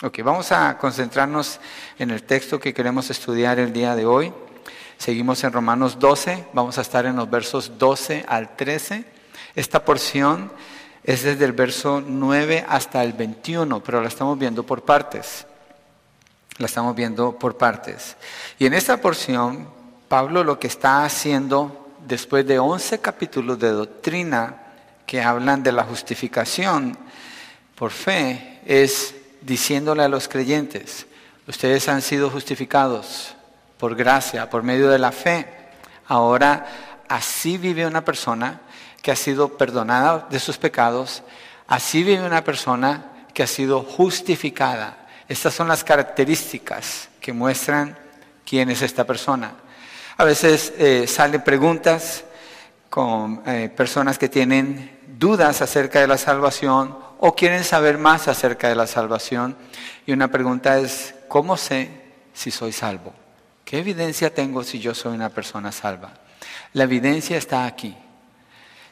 Ok, vamos a concentrarnos en el texto que queremos estudiar el día de hoy. Seguimos en Romanos 12, vamos a estar en los versos 12 al 13. Esta porción es desde el verso 9 hasta el 21, pero la estamos viendo por partes. La estamos viendo por partes. Y en esta porción, Pablo lo que está haciendo después de 11 capítulos de doctrina que hablan de la justificación por fe, es diciéndole a los creyentes, ustedes han sido justificados por gracia, por medio de la fe. Ahora, así vive una persona que ha sido perdonada de sus pecados, así vive una persona que ha sido justificada. Estas son las características que muestran quién es esta persona. A veces eh, salen preguntas con eh, personas que tienen dudas acerca de la salvación o quieren saber más acerca de la salvación. Y una pregunta es, ¿cómo sé si soy salvo? ¿Qué evidencia tengo si yo soy una persona salva? La evidencia está aquí.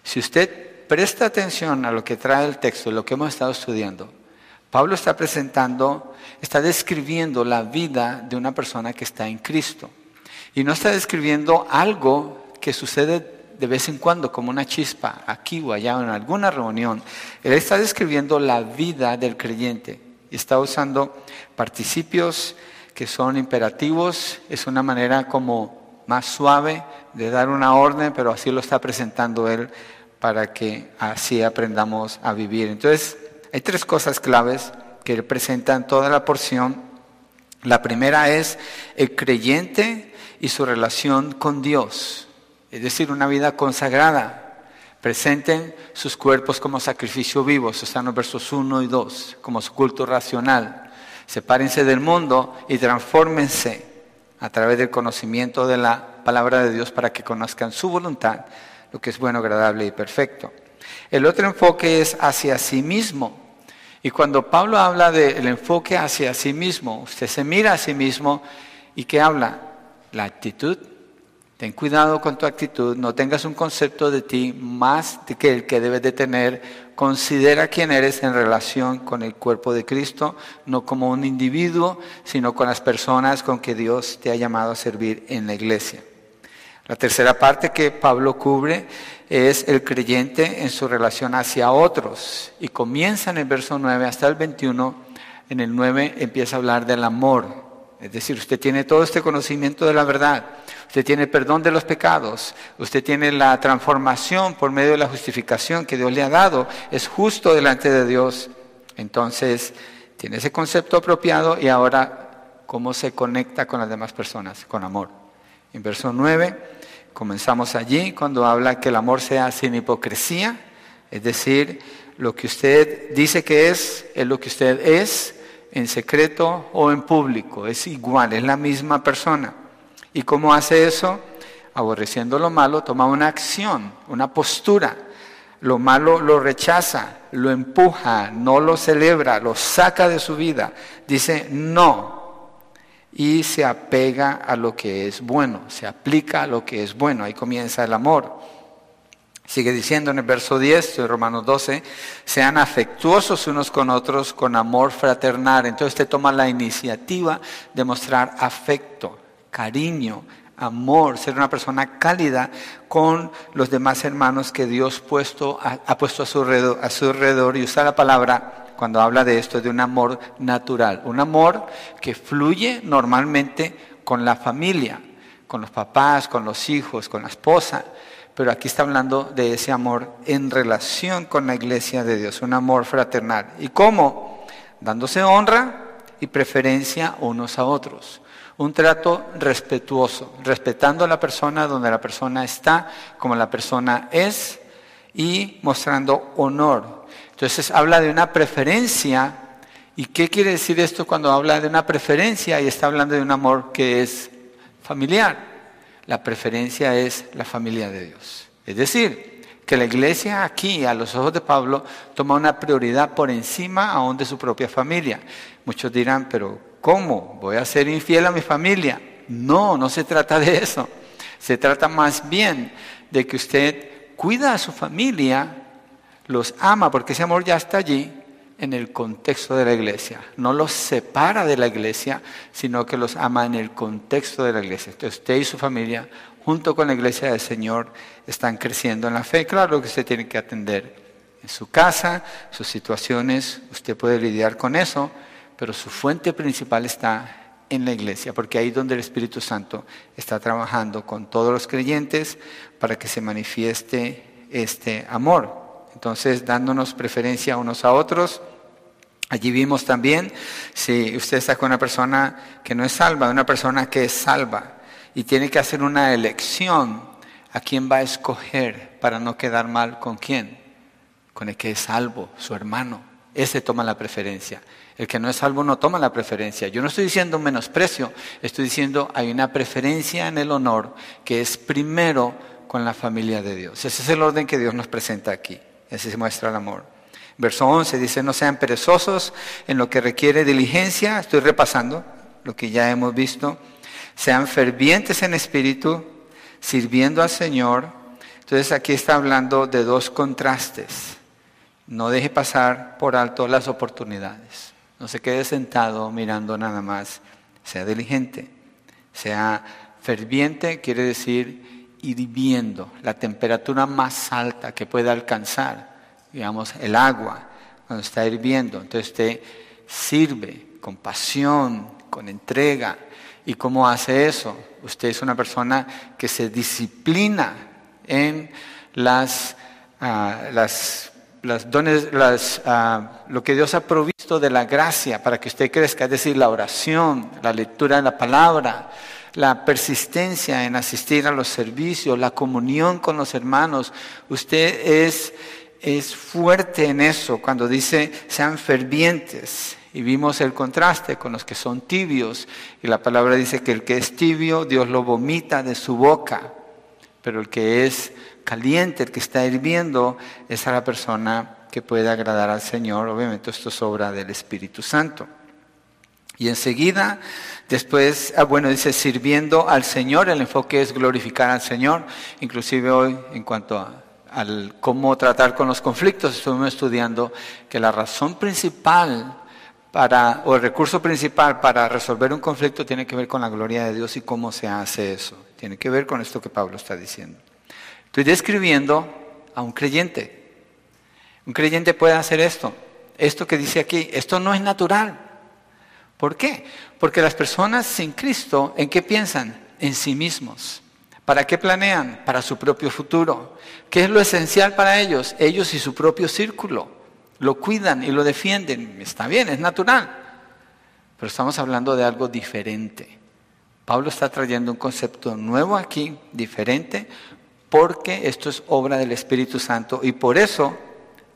Si usted presta atención a lo que trae el texto, lo que hemos estado estudiando, Pablo está presentando, está describiendo la vida de una persona que está en Cristo. Y no está describiendo algo que sucede de vez en cuando, como una chispa, aquí o allá, en alguna reunión. Él está describiendo la vida del creyente. Está usando participios que son imperativos. Es una manera como más suave de dar una orden, pero así lo está presentando él para que así aprendamos a vivir. Entonces, hay tres cosas claves que presentan toda la porción. La primera es el creyente y su relación con Dios, es decir, una vida consagrada. Presenten sus cuerpos como sacrificio vivo, eso versos 1 y 2, como su culto racional. Sepárense del mundo y transfórmense a través del conocimiento de la palabra de Dios para que conozcan su voluntad lo que es bueno, agradable y perfecto. El otro enfoque es hacia sí mismo. Y cuando Pablo habla del enfoque hacia sí mismo, usted se mira a sí mismo y ¿qué habla? La actitud. Ten cuidado con tu actitud, no tengas un concepto de ti más que el que debes de tener. Considera quién eres en relación con el cuerpo de Cristo, no como un individuo, sino con las personas con que Dios te ha llamado a servir en la iglesia. La tercera parte que Pablo cubre es el creyente en su relación hacia otros. Y comienza en el verso 9 hasta el 21. En el 9 empieza a hablar del amor. Es decir, usted tiene todo este conocimiento de la verdad. Usted tiene perdón de los pecados. Usted tiene la transformación por medio de la justificación que Dios le ha dado. Es justo delante de Dios. Entonces, tiene ese concepto apropiado y ahora, ¿cómo se conecta con las demás personas? Con amor. En verso 9 comenzamos allí cuando habla que el amor sea sin hipocresía, es decir, lo que usted dice que es, es lo que usted es en secreto o en público, es igual, es la misma persona. ¿Y cómo hace eso? Aborreciendo lo malo, toma una acción, una postura. Lo malo lo rechaza, lo empuja, no lo celebra, lo saca de su vida. Dice, no, y se apega a lo que es bueno, se aplica a lo que es bueno. Ahí comienza el amor. Sigue diciendo en el verso 10 de Romanos 12, sean afectuosos unos con otros con amor fraternal. Entonces te toma la iniciativa de mostrar afecto, cariño, amor, ser una persona cálida con los demás hermanos que Dios puesto, ha, puesto a su, a su alrededor y usa la palabra cuando habla de esto, de un amor natural, un amor que fluye normalmente con la familia, con los papás, con los hijos, con la esposa, pero aquí está hablando de ese amor en relación con la iglesia de Dios, un amor fraternal. ¿Y cómo? Dándose honra y preferencia unos a otros. Un trato respetuoso, respetando a la persona donde la persona está, como la persona es, y mostrando honor entonces habla de una preferencia. ¿Y qué quiere decir esto cuando habla de una preferencia y está hablando de un amor que es familiar? La preferencia es la familia de Dios. Es decir, que la iglesia aquí, a los ojos de Pablo, toma una prioridad por encima aún de su propia familia. Muchos dirán, pero ¿cómo? ¿Voy a ser infiel a mi familia? No, no se trata de eso. Se trata más bien de que usted cuida a su familia los ama porque ese amor ya está allí, en el contexto de la iglesia. No los separa de la iglesia, sino que los ama en el contexto de la iglesia. Entonces usted y su familia, junto con la iglesia del Señor, están creciendo en la fe. Claro que usted tiene que atender en su casa, sus situaciones, usted puede lidiar con eso, pero su fuente principal está en la iglesia, porque ahí donde el Espíritu Santo está trabajando con todos los creyentes para que se manifieste este amor. Entonces, dándonos preferencia unos a otros. Allí vimos también, si usted está con una persona que no es salva, una persona que es salva, y tiene que hacer una elección a quién va a escoger para no quedar mal con quién, con el que es salvo, su hermano. Ese toma la preferencia. El que no es salvo no toma la preferencia. Yo no estoy diciendo menosprecio, estoy diciendo hay una preferencia en el honor que es primero con la familia de Dios. Ese es el orden que Dios nos presenta aquí. Así se muestra el amor. Verso 11 dice, no sean perezosos en lo que requiere diligencia. Estoy repasando lo que ya hemos visto. Sean fervientes en espíritu, sirviendo al Señor. Entonces aquí está hablando de dos contrastes. No deje pasar por alto las oportunidades. No se quede sentado mirando nada más. Sea diligente. Sea ferviente, quiere decir hirviendo, la temperatura más alta que pueda alcanzar, digamos, el agua, cuando está hirviendo. Entonces usted sirve con pasión, con entrega. ¿Y cómo hace eso? Usted es una persona que se disciplina en las, ah, las, las dones, las, ah, lo que Dios ha provisto de la gracia para que usted crezca, es decir, la oración, la lectura de la palabra, la persistencia en asistir a los servicios, la comunión con los hermanos. Usted es, es fuerte en eso cuando dice sean fervientes. Y vimos el contraste con los que son tibios. Y la palabra dice que el que es tibio, Dios lo vomita de su boca. Pero el que es caliente, el que está hirviendo, es a la persona que puede agradar al Señor. Obviamente esto es obra del Espíritu Santo. Y enseguida, después, ah, bueno, dice sirviendo al Señor, el enfoque es glorificar al Señor. Inclusive hoy, en cuanto a al cómo tratar con los conflictos, estuvimos estudiando que la razón principal para, o el recurso principal para resolver un conflicto tiene que ver con la gloria de Dios y cómo se hace eso. Tiene que ver con esto que Pablo está diciendo. Estoy describiendo a un creyente. Un creyente puede hacer esto. Esto que dice aquí, esto no es natural. ¿Por qué? Porque las personas sin Cristo, ¿en qué piensan? En sí mismos. ¿Para qué planean? Para su propio futuro. ¿Qué es lo esencial para ellos? Ellos y su propio círculo. Lo cuidan y lo defienden. Está bien, es natural. Pero estamos hablando de algo diferente. Pablo está trayendo un concepto nuevo aquí, diferente, porque esto es obra del Espíritu Santo y por eso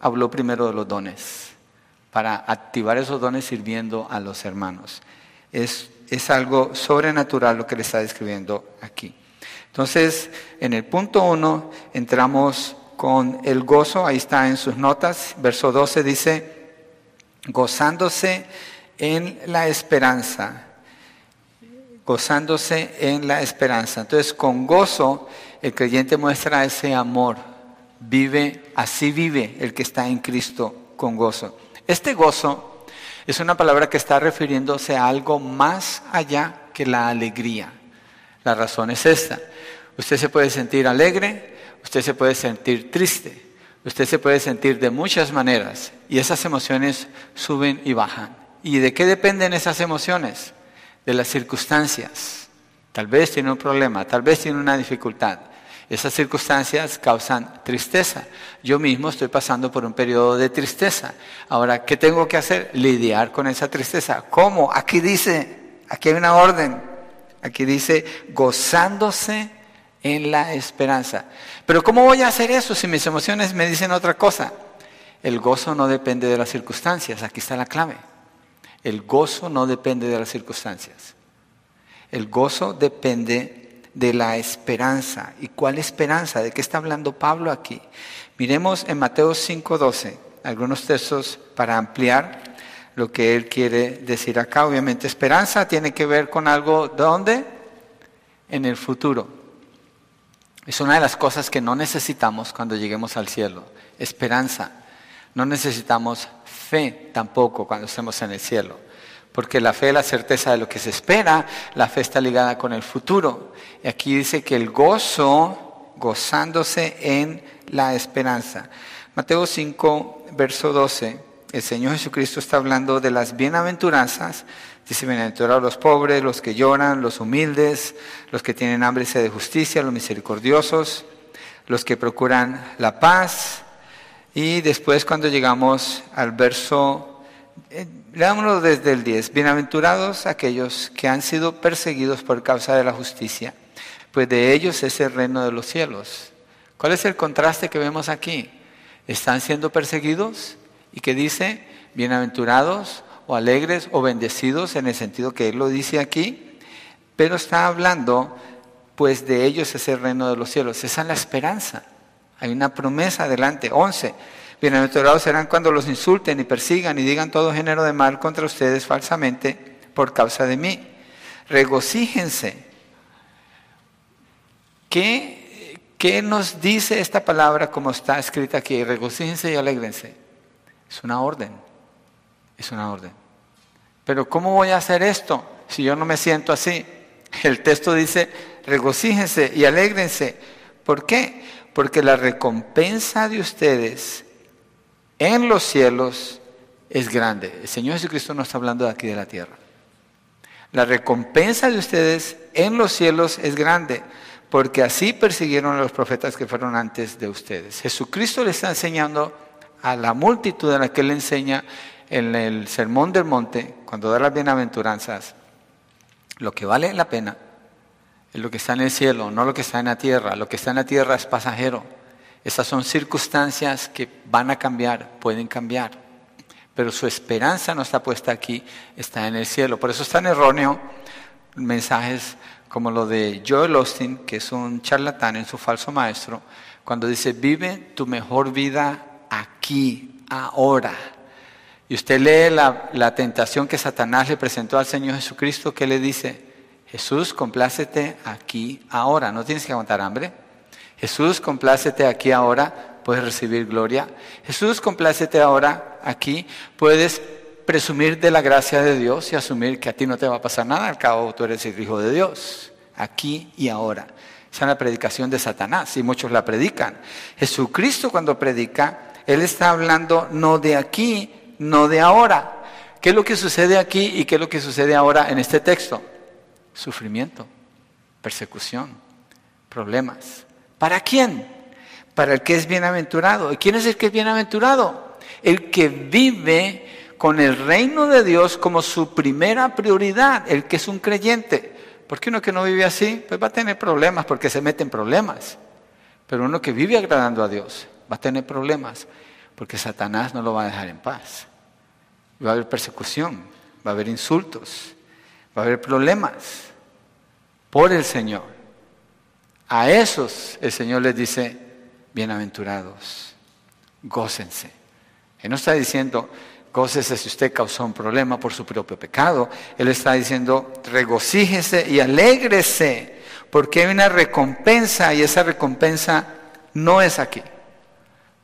habló primero de los dones para activar esos dones sirviendo a los hermanos. Es, es algo sobrenatural lo que le está describiendo aquí. Entonces, en el punto uno entramos con el gozo, ahí está en sus notas, verso 12 dice, gozándose en la esperanza, gozándose en la esperanza. Entonces, con gozo, el creyente muestra ese amor, vive, así vive el que está en Cristo con gozo. Este gozo es una palabra que está refiriéndose a algo más allá que la alegría. La razón es esta. Usted se puede sentir alegre, usted se puede sentir triste, usted se puede sentir de muchas maneras y esas emociones suben y bajan. ¿Y de qué dependen esas emociones? De las circunstancias. Tal vez tiene un problema, tal vez tiene una dificultad. Esas circunstancias causan tristeza. Yo mismo estoy pasando por un periodo de tristeza. Ahora, ¿qué tengo que hacer? Lidiar con esa tristeza. ¿Cómo? Aquí dice, aquí hay una orden. Aquí dice, gozándose en la esperanza. Pero ¿cómo voy a hacer eso si mis emociones me dicen otra cosa? El gozo no depende de las circunstancias. Aquí está la clave. El gozo no depende de las circunstancias. El gozo depende de la esperanza. ¿Y cuál esperanza? ¿De qué está hablando Pablo aquí? Miremos en Mateo 5:12, algunos textos para ampliar lo que él quiere decir acá. Obviamente esperanza tiene que ver con algo, ¿dónde? En el futuro. Es una de las cosas que no necesitamos cuando lleguemos al cielo. Esperanza. No necesitamos fe tampoco cuando estemos en el cielo, porque la fe es la certeza de lo que se espera, la fe está ligada con el futuro. Y aquí dice que el gozo, gozándose en la esperanza. Mateo 5, verso 12, el Señor Jesucristo está hablando de las bienaventuranzas. Dice, bienaventurados los pobres, los que lloran, los humildes, los que tienen hambre y sed de justicia, los misericordiosos, los que procuran la paz. Y después cuando llegamos al verso, eh, leámoslo desde el 10, bienaventurados aquellos que han sido perseguidos por causa de la justicia, pues de ellos es el reino de los cielos. ¿Cuál es el contraste que vemos aquí? Están siendo perseguidos y que dice, bienaventurados o alegres o bendecidos en el sentido que él lo dice aquí, pero está hablando, pues de ellos es el reino de los cielos. Esa es la esperanza. Hay una promesa adelante. 11. Bienaventurados serán cuando los insulten y persigan y digan todo género de mal contra ustedes falsamente por causa de mí. Regocíjense. ¿Qué, ¿Qué nos dice esta palabra como está escrita aquí? Regocíjense y alegrense. Es una orden. Es una orden. Pero ¿cómo voy a hacer esto si yo no me siento así? El texto dice, regocíjense y alégrense. ¿Por qué? Porque la recompensa de ustedes en los cielos es grande. El Señor Jesucristo no está hablando de aquí de la tierra. La recompensa de ustedes en los cielos es grande, porque así persiguieron a los profetas que fueron antes de ustedes. Jesucristo le está enseñando a la multitud a la que él enseña en el Sermón del Monte, cuando da las bienaventuranzas, lo que vale la pena es lo que está en el cielo, no lo que está en la tierra. Lo que está en la tierra es pasajero. Esas son circunstancias que van a cambiar, pueden cambiar. Pero su esperanza no está puesta aquí, está en el cielo. Por eso es tan erróneo mensajes como lo de Joel Austin, que es un charlatán en su falso maestro, cuando dice, vive tu mejor vida aquí, ahora. Y usted lee la, tentación que Satanás le presentó al Señor Jesucristo, que le dice, Jesús, complácete aquí ahora, no tienes que aguantar hambre. Jesús, complácete aquí ahora, puedes recibir gloria. Jesús, complácete ahora aquí, puedes presumir de la gracia de Dios y asumir que a ti no te va a pasar nada, al cabo tú eres el Hijo de Dios, aquí y ahora. Esa es la predicación de Satanás y muchos la predican. Jesucristo cuando predica él está hablando no de aquí, no de ahora. ¿Qué es lo que sucede aquí y qué es lo que sucede ahora en este texto? Sufrimiento, persecución, problemas. ¿Para quién? Para el que es bienaventurado. ¿Y quién es el que es bienaventurado? El que vive con el reino de Dios como su primera prioridad, el que es un creyente. Porque uno que no vive así, pues va a tener problemas porque se mete en problemas. Pero uno que vive agradando a Dios, va a tener problemas, porque Satanás no lo va a dejar en paz. Va a haber persecución, va a haber insultos, va a haber problemas por el Señor. A esos el Señor les dice, bienaventurados, gócense. Él no está diciendo, gócese si usted causó un problema por su propio pecado. Él está diciendo, regocíjese y alégrese, porque hay una recompensa y esa recompensa no es aquí.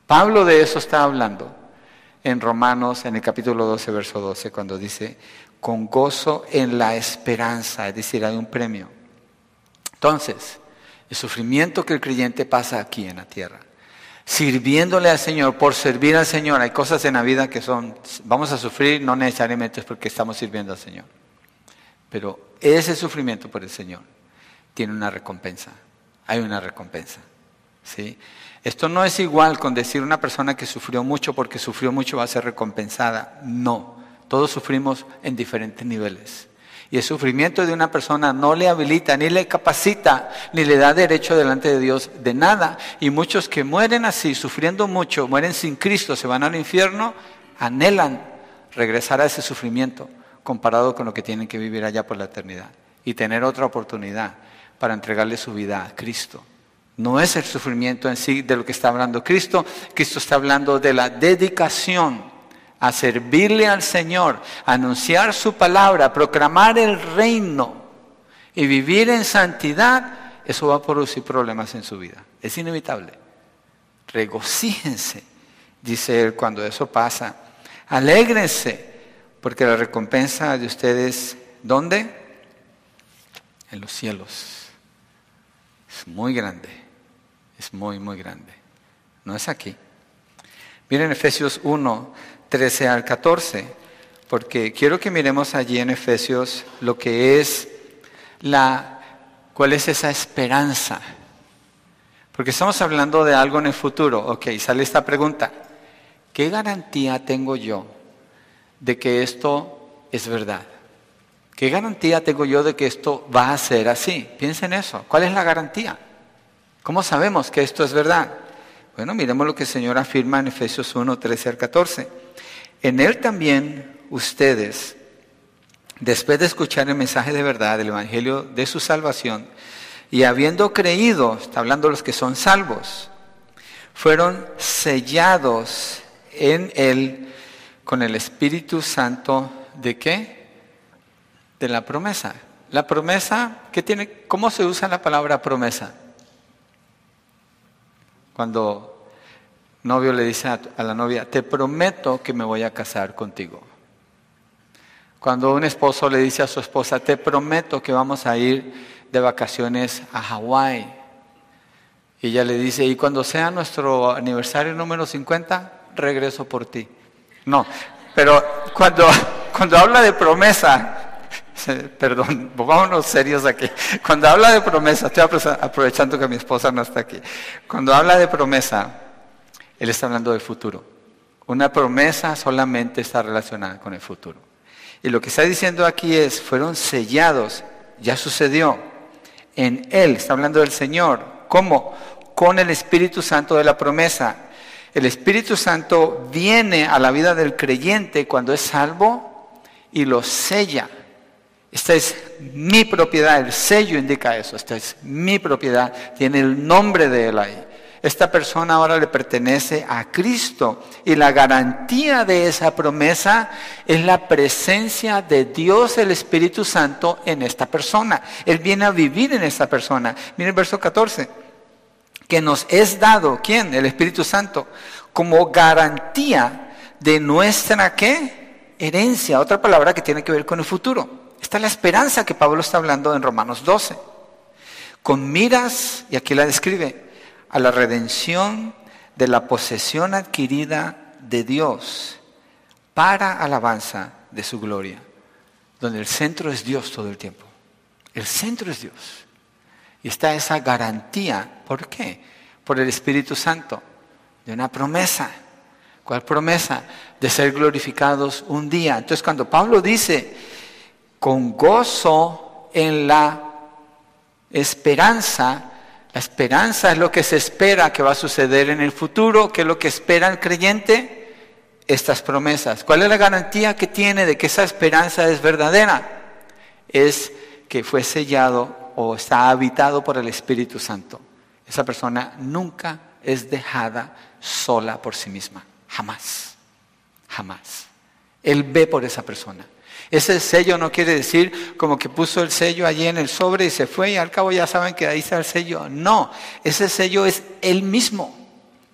Pablo de eso está hablando en Romanos, en el capítulo 12, verso 12, cuando dice, con gozo en la esperanza, es decir, hay un premio. Entonces, el sufrimiento que el creyente pasa aquí en la tierra, sirviéndole al Señor, por servir al Señor, hay cosas en la vida que son, vamos a sufrir, no necesariamente es porque estamos sirviendo al Señor, pero ese sufrimiento por el Señor tiene una recompensa, hay una recompensa. ¿sí? Esto no es igual con decir una persona que sufrió mucho porque sufrió mucho va a ser recompensada. No, todos sufrimos en diferentes niveles. Y el sufrimiento de una persona no le habilita, ni le capacita, ni le da derecho delante de Dios de nada. Y muchos que mueren así, sufriendo mucho, mueren sin Cristo, se van al infierno, anhelan regresar a ese sufrimiento comparado con lo que tienen que vivir allá por la eternidad y tener otra oportunidad para entregarle su vida a Cristo. No es el sufrimiento en sí de lo que está hablando Cristo. Cristo está hablando de la dedicación a servirle al Señor, a anunciar su palabra, proclamar el reino y vivir en santidad. Eso va a producir problemas en su vida. Es inevitable. Regocíjense, dice él cuando eso pasa. Alégrense, porque la recompensa de ustedes, ¿dónde? En los cielos. Es muy grande, es muy, muy grande. No es aquí. Miren Efesios 1, 13 al 14, porque quiero que miremos allí en Efesios lo que es la, cuál es esa esperanza. Porque estamos hablando de algo en el futuro. Ok, sale esta pregunta. ¿Qué garantía tengo yo de que esto es verdad? ¿Qué garantía tengo yo de que esto va a ser así? Piensen en eso. ¿Cuál es la garantía? ¿Cómo sabemos que esto es verdad? Bueno, miremos lo que el Señor afirma en Efesios 1, 13 al 14. En Él también ustedes, después de escuchar el mensaje de verdad, el Evangelio de su salvación, y habiendo creído, está hablando los que son salvos, fueron sellados en Él con el Espíritu Santo de qué? De la promesa. La promesa, ¿qué tiene? ¿Cómo se usa la palabra promesa? Cuando novio le dice a la novia, te prometo que me voy a casar contigo. Cuando un esposo le dice a su esposa, te prometo que vamos a ir de vacaciones a Hawái. Y ella le dice, y cuando sea nuestro aniversario número 50, regreso por ti. No, pero cuando, cuando habla de promesa, perdón, vámonos serios aquí. Cuando habla de promesa, estoy aprovechando que mi esposa no está aquí. Cuando habla de promesa, él está hablando del futuro. Una promesa solamente está relacionada con el futuro. Y lo que está diciendo aquí es, fueron sellados, ya sucedió. En Él, está hablando del Señor. ¿Cómo? Con el Espíritu Santo de la promesa. El Espíritu Santo viene a la vida del creyente cuando es salvo y lo sella. Esta es mi propiedad, el sello indica eso, esta es mi propiedad, tiene el nombre de Él ahí. Esta persona ahora le pertenece a Cristo y la garantía de esa promesa es la presencia de Dios el Espíritu Santo en esta persona. Él viene a vivir en esta persona. Miren el verso 14, que nos es dado, ¿quién? El Espíritu Santo, como garantía de nuestra qué? Herencia, otra palabra que tiene que ver con el futuro. Esta es la esperanza que Pablo está hablando en Romanos 12. Con miras, y aquí la describe, a la redención de la posesión adquirida de Dios para alabanza de su gloria, donde el centro es Dios todo el tiempo. El centro es Dios. Y está esa garantía. ¿Por qué? Por el Espíritu Santo, de una promesa. ¿Cuál promesa? De ser glorificados un día. Entonces cuando Pablo dice, con gozo en la esperanza, la esperanza es lo que se espera que va a suceder en el futuro, que es lo que espera el creyente, estas promesas. ¿Cuál es la garantía que tiene de que esa esperanza es verdadera? Es que fue sellado o está habitado por el Espíritu Santo. Esa persona nunca es dejada sola por sí misma, jamás, jamás. Él ve por esa persona. Ese sello no quiere decir como que puso el sello allí en el sobre y se fue y al cabo ya saben que ahí está el sello. No, ese sello es él mismo.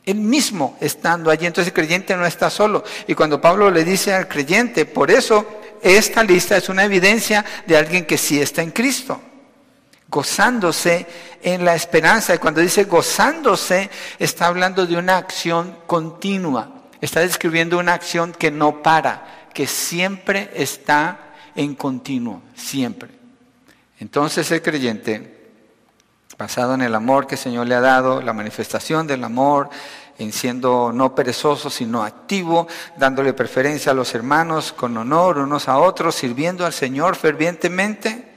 Él mismo estando allí. Entonces el creyente no está solo. Y cuando Pablo le dice al creyente, por eso esta lista es una evidencia de alguien que sí está en Cristo. Gozándose en la esperanza. Y cuando dice gozándose, está hablando de una acción continua. Está describiendo una acción que no para que siempre está en continuo, siempre. Entonces el creyente, basado en el amor que el Señor le ha dado, la manifestación del amor, en siendo no perezoso, sino activo, dándole preferencia a los hermanos con honor unos a otros, sirviendo al Señor fervientemente,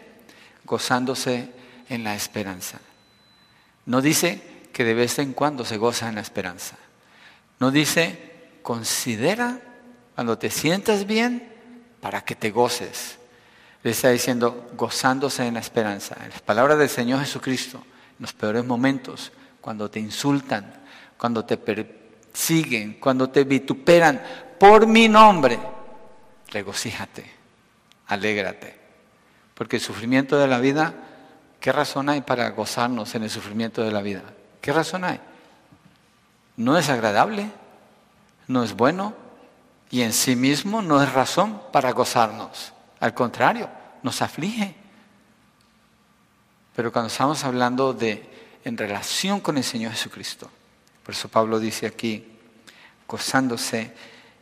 gozándose en la esperanza. No dice que de vez en cuando se goza en la esperanza. No dice, considera cuando te sientas bien, para que te goces. Le está diciendo, gozándose en la esperanza. En las palabras del Señor Jesucristo, en los peores momentos, cuando te insultan, cuando te persiguen, cuando te vituperan por mi nombre, regocíjate, alégrate. Porque el sufrimiento de la vida, ¿qué razón hay para gozarnos en el sufrimiento de la vida? ¿Qué razón hay? ¿No es agradable? no es bueno y en sí mismo no es razón para gozarnos. Al contrario, nos aflige. Pero cuando estamos hablando de en relación con el Señor Jesucristo, por eso Pablo dice aquí, gozándose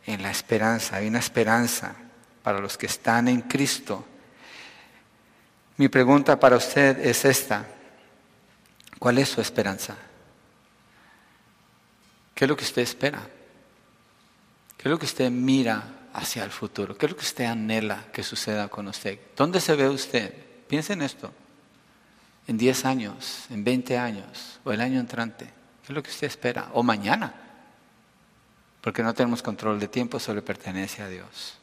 en la esperanza, hay una esperanza para los que están en Cristo. Mi pregunta para usted es esta, ¿cuál es su esperanza? ¿Qué es lo que usted espera? ¿Qué es lo que usted mira hacia el futuro? ¿Qué es lo que usted anhela que suceda con usted? ¿Dónde se ve usted? Piense en esto. En 10 años, en 20 años o el año entrante. ¿Qué es lo que usted espera? O mañana. Porque no tenemos control de tiempo, solo pertenece a Dios.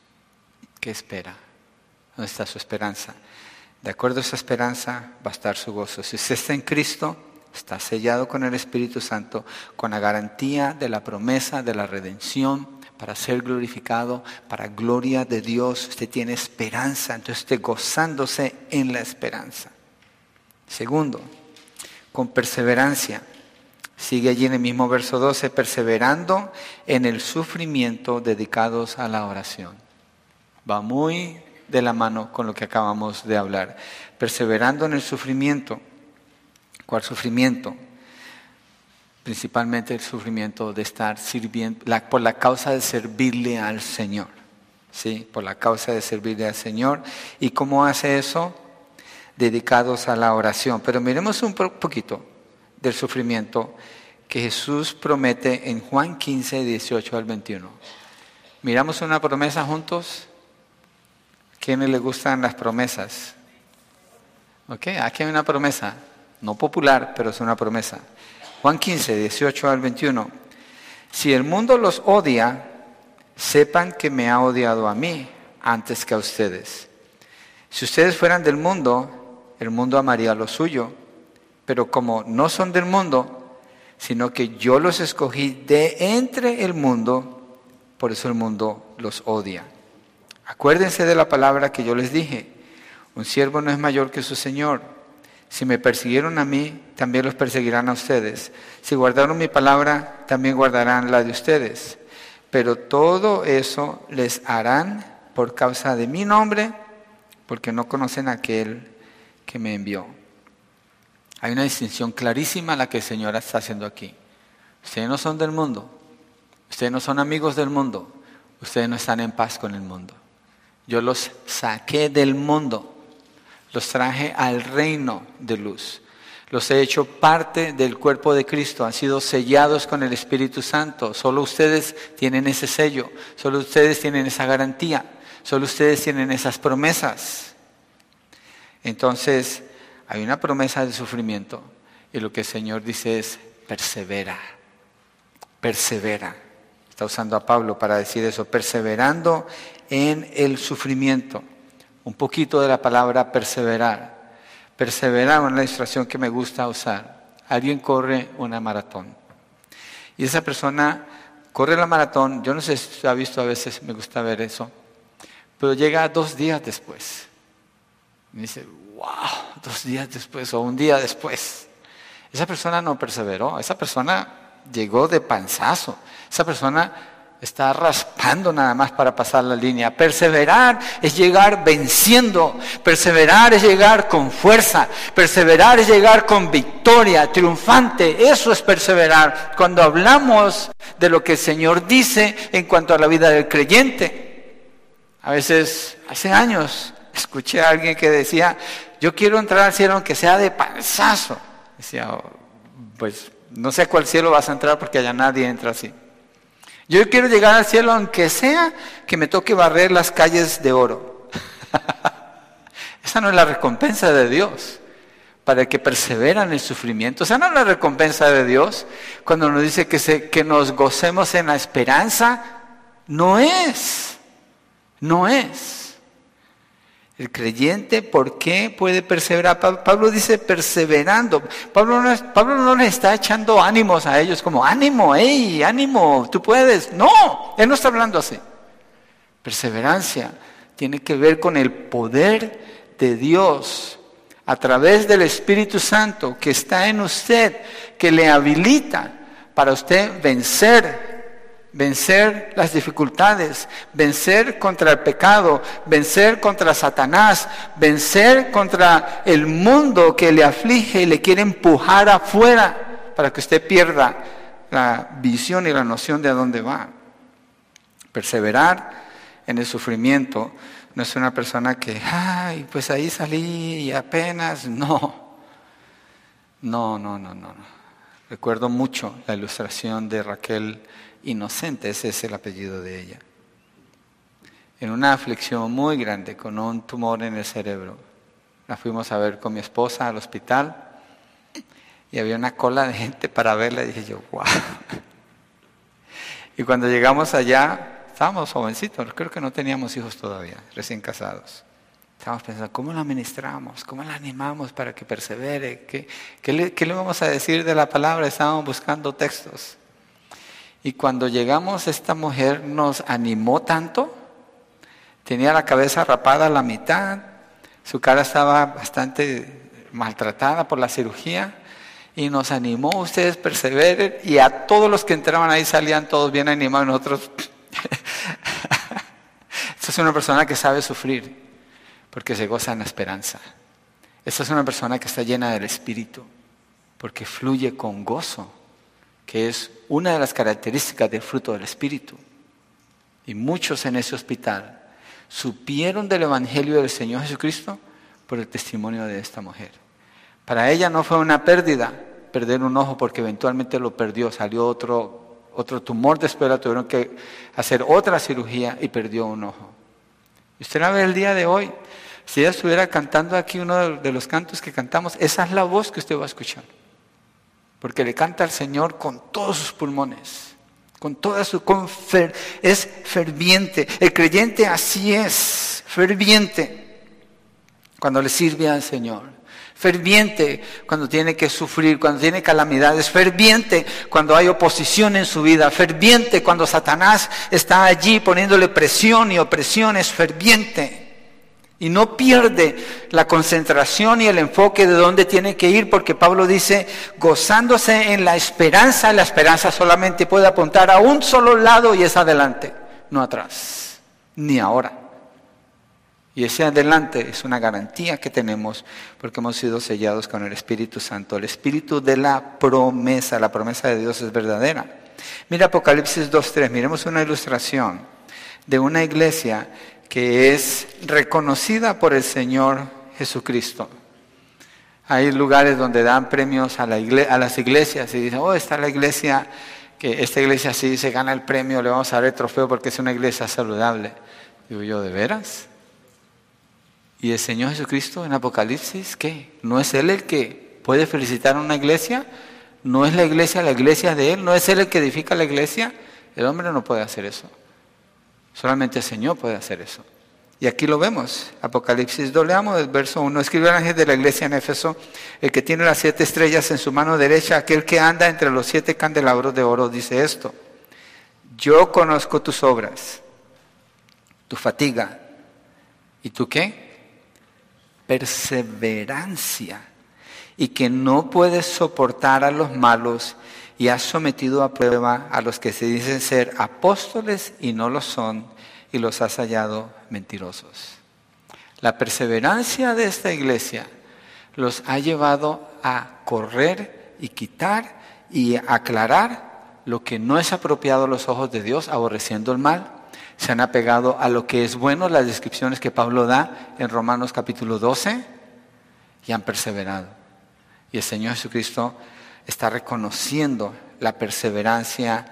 ¿Qué espera? ¿Dónde está su esperanza? De acuerdo a esa esperanza va a estar su gozo. Si usted está en Cristo, está sellado con el Espíritu Santo, con la garantía de la promesa de la redención para ser glorificado, para gloria de Dios. Usted tiene esperanza, entonces esté gozándose en la esperanza. Segundo, con perseverancia. Sigue allí en el mismo verso 12, perseverando en el sufrimiento dedicados a la oración. Va muy de la mano con lo que acabamos de hablar. Perseverando en el sufrimiento. ¿Cuál sufrimiento? Principalmente el sufrimiento de estar sirviendo, por la causa de servirle al Señor. ¿Sí? Por la causa de servirle al Señor. ¿Y cómo hace eso? Dedicados a la oración. Pero miremos un poquito del sufrimiento que Jesús promete en Juan 15, 18 al 21. Miramos una promesa juntos. ¿Quiénes le gustan las promesas? ¿Ok? Aquí hay una promesa, no popular, pero es una promesa. Juan 15, 18 al 21. Si el mundo los odia, sepan que me ha odiado a mí antes que a ustedes. Si ustedes fueran del mundo, el mundo amaría lo suyo, pero como no son del mundo, sino que yo los escogí de entre el mundo, por eso el mundo los odia. Acuérdense de la palabra que yo les dije. Un siervo no es mayor que su Señor. Si me persiguieron a mí, también los perseguirán a ustedes. Si guardaron mi palabra, también guardarán la de ustedes. Pero todo eso les harán por causa de mi nombre, porque no conocen a aquel que me envió. Hay una distinción clarísima la que el Señor está haciendo aquí. Ustedes no son del mundo, ustedes no son amigos del mundo, ustedes no están en paz con el mundo. Yo los saqué del mundo, los traje al reino de luz. Los he hecho parte del cuerpo de Cristo, han sido sellados con el Espíritu Santo. Solo ustedes tienen ese sello, solo ustedes tienen esa garantía, solo ustedes tienen esas promesas. Entonces, hay una promesa de sufrimiento y lo que el Señor dice es, persevera, persevera. Está usando a Pablo para decir eso, perseverando en el sufrimiento. Un poquito de la palabra perseverar. Perseverar es una ilustración que me gusta usar. Alguien corre una maratón. Y esa persona corre la maratón, yo no sé si ha visto a veces, me gusta ver eso, pero llega dos días después. Y dice, wow, dos días después o un día después. Esa persona no perseveró, esa persona llegó de panzazo, esa persona está raspando nada más para pasar la línea. Perseverar es llegar venciendo, perseverar es llegar con fuerza, perseverar es llegar con victoria, triunfante. Eso es perseverar. Cuando hablamos de lo que el Señor dice en cuanto a la vida del creyente, a veces, hace años, escuché a alguien que decía, yo quiero entrar al cielo aunque sea de panzazo. Decía, oh, pues no sé a cuál cielo vas a entrar porque allá nadie entra así. Yo quiero llegar al cielo aunque sea que me toque barrer las calles de oro. Esa no es la recompensa de Dios para el que persevera en el sufrimiento. Esa no es la recompensa de Dios cuando nos dice que, que nos gocemos en la esperanza. No es, no es. El creyente, ¿por qué puede perseverar? Pablo dice perseverando. Pablo no, le está echando ánimos a ellos como ánimo, hey, ánimo, tú puedes. No, él no está hablando así. Perseverancia tiene que ver con el poder de Dios a través del Espíritu Santo que está en usted, que le habilita para usted vencer vencer las dificultades, vencer contra el pecado, vencer contra Satanás, vencer contra el mundo que le aflige y le quiere empujar afuera para que usted pierda la visión y la noción de a dónde va. Perseverar en el sufrimiento no es una persona que, ay, pues ahí salí y apenas, no. No, no, no, no. Recuerdo mucho la ilustración de Raquel Inocente, ese es el apellido de ella. En una aflicción muy grande, con un tumor en el cerebro. La fuimos a ver con mi esposa al hospital y había una cola de gente para verla y dije yo, wow. Y cuando llegamos allá, estábamos jovencitos, creo que no teníamos hijos todavía, recién casados. Estábamos pensando, ¿cómo la ministramos? ¿Cómo la animamos para que persevere? ¿Qué, qué, le, ¿Qué, le, vamos a decir de la palabra? Estábamos buscando textos. Y cuando llegamos, esta mujer nos animó tanto. Tenía la cabeza rapada a la mitad, su cara estaba bastante maltratada por la cirugía y nos animó, ustedes perseveren y a todos los que entraban ahí salían todos bien animados, nosotros... Esta es una persona que sabe sufrir porque se goza en la esperanza. Esta es una persona que está llena del Espíritu porque fluye con gozo que es una de las características del fruto del Espíritu. Y muchos en ese hospital supieron del Evangelio del Señor Jesucristo por el testimonio de esta mujer. Para ella no fue una pérdida perder un ojo porque eventualmente lo perdió, salió otro, otro tumor después, la tuvieron que hacer otra cirugía y perdió un ojo. Y usted la ve el día de hoy, si ella estuviera cantando aquí uno de los cantos que cantamos, esa es la voz que usted va a escuchar porque le canta al Señor con todos sus pulmones, con toda su es ferviente. El creyente así es, ferviente cuando le sirve al Señor. Ferviente cuando tiene que sufrir, cuando tiene calamidades. Ferviente cuando hay oposición en su vida. Ferviente cuando Satanás está allí poniéndole presión y opresión. Es ferviente y no pierde la concentración y el enfoque de dónde tiene que ir, porque Pablo dice, gozándose en la esperanza, la esperanza solamente puede apuntar a un solo lado y es adelante, no atrás, ni ahora. Y ese adelante es una garantía que tenemos porque hemos sido sellados con el Espíritu Santo, el Espíritu de la promesa, la promesa de Dios es verdadera. Mira Apocalipsis 2.3, miremos una ilustración de una iglesia que es reconocida por el Señor Jesucristo. Hay lugares donde dan premios a, las iglesias y dicen, oh, está la iglesia, que esta iglesia sí se gana el premio, le vamos a dar el trofeo porque es una iglesia saludable. Digo yo, ¿de veras? ¿Y el Señor Jesucristo en Apocalipsis qué? ¿No es Él el que puede felicitar a una iglesia? ¿No es la iglesia la iglesia de Él? ¿No es Él el que edifica la iglesia? El hombre no puede hacer eso. Solamente el Señor puede hacer eso. Y aquí lo vemos, Apocalipsis 2, leamos el verso 1. Escribe el ángel de la iglesia en Éfeso, el que tiene las siete estrellas en su mano derecha, aquel que anda entre los siete candelabros de oro, dice esto. Yo conozco tus obras, tu fatiga. ¿Y tú qué? Perseverancia. Y que no puedes soportar a los malos y has sometido a prueba a los que se dicen ser apóstoles y no lo son, y los has hallado mentirosos. La perseverancia de esta iglesia los ha llevado a correr y quitar y aclarar lo que no es apropiado a los ojos de Dios, aborreciendo el mal. Se han apegado a lo que es bueno, las descripciones que Pablo da en Romanos capítulo 12, y han perseverado. Y el Señor Jesucristo está reconociendo la perseverancia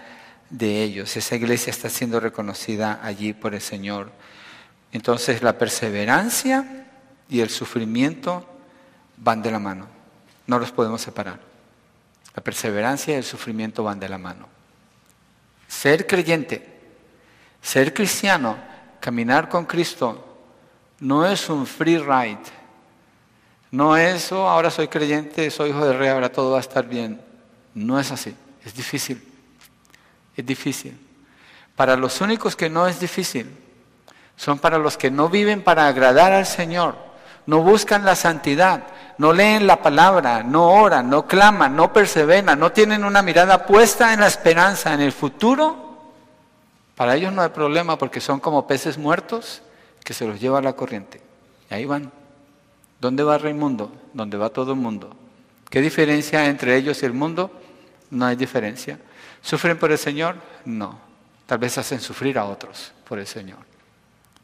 de ellos. Esa iglesia está siendo reconocida allí por el Señor. Entonces la perseverancia y el sufrimiento van de la mano. No los podemos separar. La perseverancia y el sufrimiento van de la mano. Ser creyente, ser cristiano, caminar con Cristo, no es un free ride no es, oh, ahora soy creyente, soy hijo de rey, ahora todo va a estar bien. No es así, es difícil. Es difícil. Para los únicos que no es difícil, son para los que no viven para agradar al Señor, no buscan la santidad, no leen la palabra, no oran, no claman, no perseveran, no tienen una mirada puesta en la esperanza, en el futuro. Para ellos no hay problema porque son como peces muertos que se los lleva la corriente. Y ahí van. ¿Dónde va Raimundo? ¿Dónde va todo el mundo? ¿Qué diferencia entre ellos y el mundo? No hay diferencia. ¿Sufren por el Señor? No. Tal vez hacen sufrir a otros por el Señor.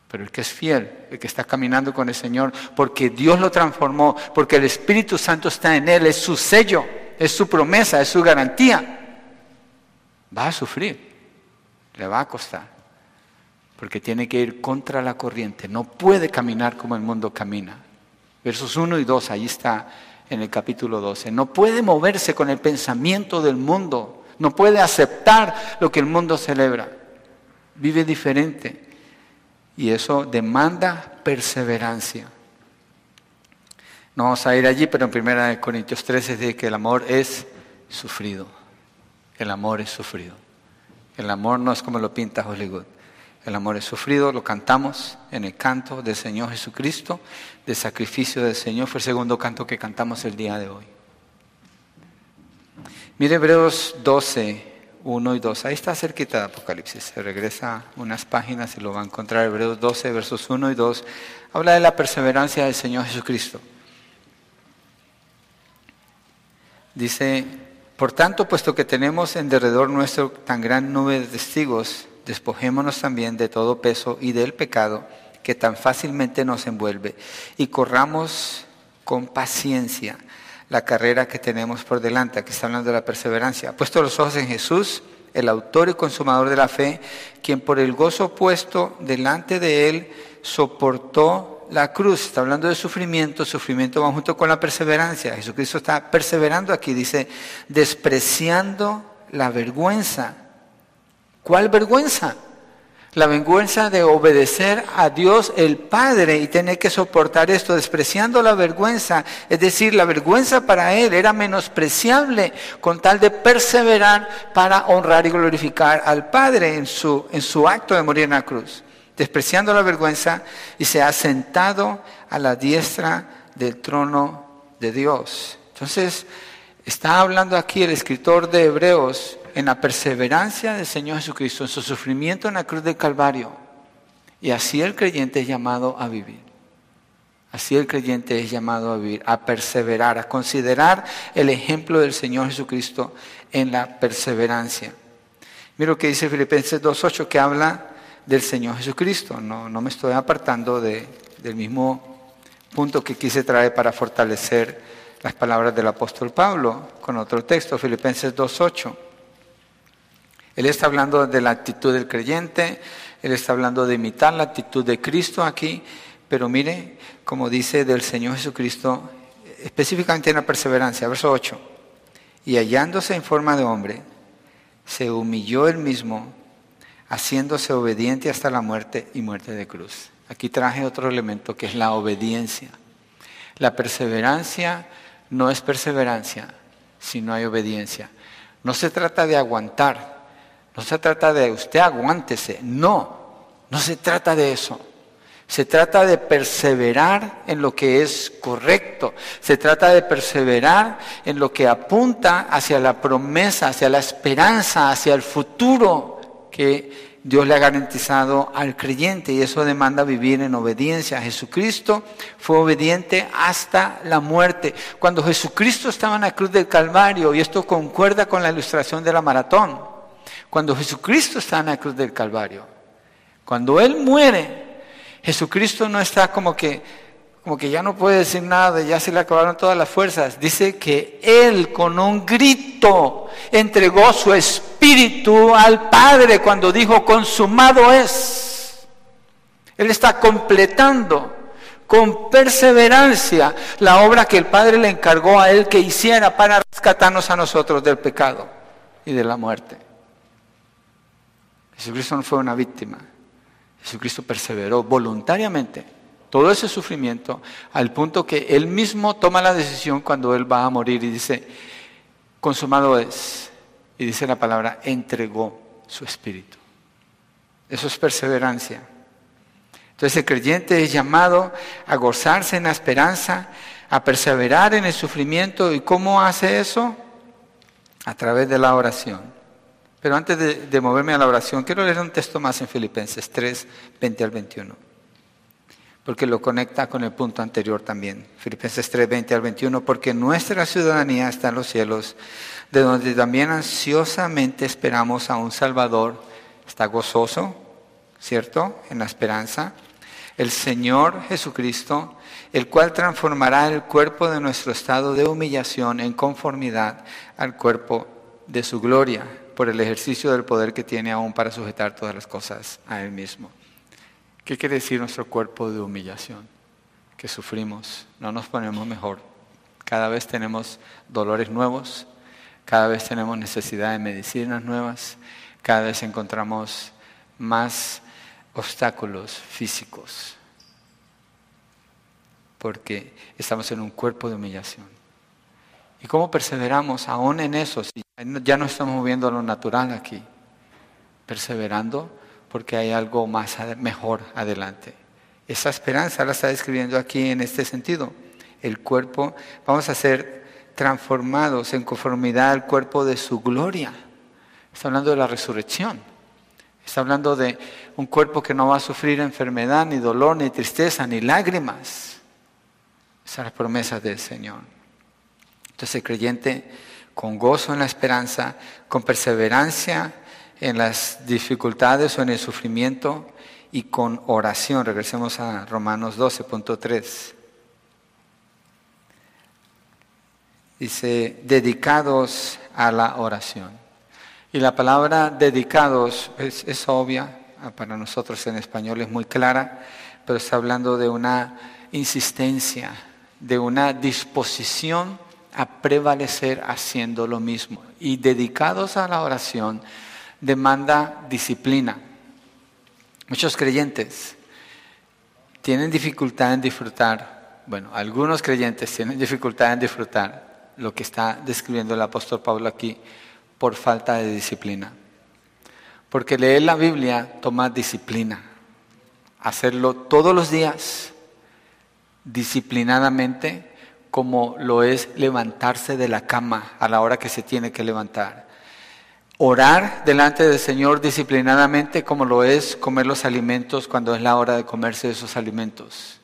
Pero el que es fiel, el que está caminando con el Señor, porque Dios lo transformó, porque el Espíritu Santo está en él, es su sello, es su promesa, es su garantía, va a sufrir, le va a costar, porque tiene que ir contra la corriente, no puede caminar como el mundo camina. Versos 1 y 2, ahí está en el capítulo 12. No puede moverse con el pensamiento del mundo, no puede aceptar lo que el mundo celebra. Vive diferente y eso demanda perseverancia. No vamos a ir allí, pero en 1 Corintios 13 dice que el amor es sufrido. El amor es sufrido. El amor no es como lo pinta Hollywood. El amor es sufrido, lo cantamos en el canto del Señor Jesucristo, de sacrificio del Señor. Fue el segundo canto que cantamos el día de hoy. Mire Hebreos 12, 1 y 2. Ahí está cerquita de Apocalipsis. Se regresa unas páginas y lo va a encontrar. Hebreos 12, versos 1 y 2. Habla de la perseverancia del Señor Jesucristo. Dice, por tanto, puesto que tenemos en derredor nuestro tan gran nube de testigos, despojémonos también de todo peso y del pecado que tan fácilmente nos envuelve y corramos con paciencia la carrera que tenemos por delante. Aquí está hablando de la perseverancia. puesto los ojos en Jesús, el autor y consumador de la fe, quien por el gozo puesto delante de él soportó la cruz. Está hablando de sufrimiento. Sufrimiento va junto con la perseverancia. Jesucristo está perseverando aquí. Dice, despreciando la vergüenza. ¿Cuál vergüenza? la vergüenza de obedecer a Dios el Padre y tener que soportar esto, despreciando la vergüenza. Es decir, la vergüenza para Él era menospreciable con tal de perseverar para honrar y glorificar al Padre en su, en su acto de morir en la cruz. Despreciando la vergüenza y se ha sentado a la diestra del trono de Dios. Entonces, está hablando aquí el escritor de Hebreos en la perseverancia del Señor Jesucristo, en su sufrimiento en la cruz del Calvario. Y así el creyente es llamado a vivir. Así el creyente es llamado a vivir, a perseverar, a considerar el ejemplo del Señor Jesucristo en la perseverancia. Mira lo que dice Filipenses 2.8 que habla del Señor Jesucristo. No, no me estoy apartando de, del mismo punto que quise traer para fortalecer las palabras del apóstol Pablo con otro texto, Filipenses 2.8. Él está hablando de la actitud del creyente, Él está hablando de imitar la actitud de Cristo aquí, pero mire, como dice del Señor Jesucristo, específicamente en la perseverancia, verso 8, y hallándose en forma de hombre, se humilló él mismo, haciéndose obediente hasta la muerte y muerte de cruz. Aquí traje otro elemento que es la obediencia. La perseverancia no es perseverancia si no hay obediencia. No se trata de aguantar, no se trata de usted aguántese, no, no se trata de eso. Se trata de perseverar en lo que es correcto. Se trata de perseverar en lo que apunta hacia la promesa, hacia la esperanza, hacia el futuro que Dios le ha garantizado al creyente. Y eso demanda vivir en obediencia. Jesucristo fue obediente hasta la muerte. Cuando Jesucristo estaba en la cruz del Calvario, y esto concuerda con la ilustración de la maratón, cuando Jesucristo está en la cruz del Calvario. Cuando Él muere, Jesucristo no está como que, como que ya no puede decir nada, ya se le acabaron todas las fuerzas. Dice que Él con un grito entregó su espíritu al Padre cuando dijo, consumado es. Él está completando con perseverancia la obra que el Padre le encargó a Él que hiciera para rescatarnos a nosotros del pecado y de la muerte. Jesucristo no fue una víctima. Jesucristo perseveró voluntariamente todo ese sufrimiento al punto que él mismo toma la decisión cuando él va a morir y dice, consumado es. Y dice la palabra, entregó su espíritu. Eso es perseverancia. Entonces el creyente es llamado a gozarse en la esperanza, a perseverar en el sufrimiento. ¿Y cómo hace eso? A través de la oración Pero antes de, moverme a la oración, quiero leer un texto más en Filipenses 3, 20 al 21, porque lo conecta con el punto anterior también. Filipenses 3, 20 al 21, porque nuestra ciudadanía está en los cielos, de donde también ansiosamente esperamos a un Salvador. Está gozoso, ¿cierto? En la esperanza. El Señor Jesucristo, el cual transformará el cuerpo de nuestro estado de humillación en conformidad al cuerpo de su gloria, por el ejercicio del poder que tiene aún para sujetar todas las cosas a Él mismo. ¿Qué quiere decir nuestro cuerpo de humillación? Que sufrimos, no nos ponemos mejor. Cada vez tenemos dolores nuevos, cada vez tenemos necesidad de medicinas nuevas, cada vez encontramos más obstáculos físicos, porque estamos en un cuerpo de humillación. ¿Y cómo perseveramos aún en eso? Ya no estamos moviendo lo natural aquí, perseverando porque hay algo más mejor adelante. Esa esperanza la está describiendo aquí en este sentido. El cuerpo, vamos a ser transformados en conformidad al cuerpo de su gloria. Está hablando de la resurrección. Está hablando de un cuerpo que no va a sufrir enfermedad, ni dolor, ni tristeza, ni lágrimas. Esas son las promesas del Señor. Entonces el creyente con gozo en la esperanza, con perseverancia en las dificultades o en el sufrimiento y con oración. Regresemos a Romanos 12.3. Dice, dedicados a la oración. Y la palabra dedicados es, obvia, ah, para nosotros en español es muy clara, pero está hablando de una insistencia, de una disposición a prevalecer haciendo lo mismo. Y dedicados a la oración demanda disciplina. Muchos creyentes tienen dificultad en disfrutar, bueno, algunos creyentes tienen dificultad en disfrutar lo que está describiendo el apóstol Pablo aquí por falta de disciplina. Porque leer la Biblia toma disciplina. Hacerlo todos los días, disciplinadamente, como lo es levantarse de la cama a la hora que se tiene que levantar. Orar delante del Señor disciplinadamente como lo es comer los alimentos cuando es la hora de comerse esos alimentos.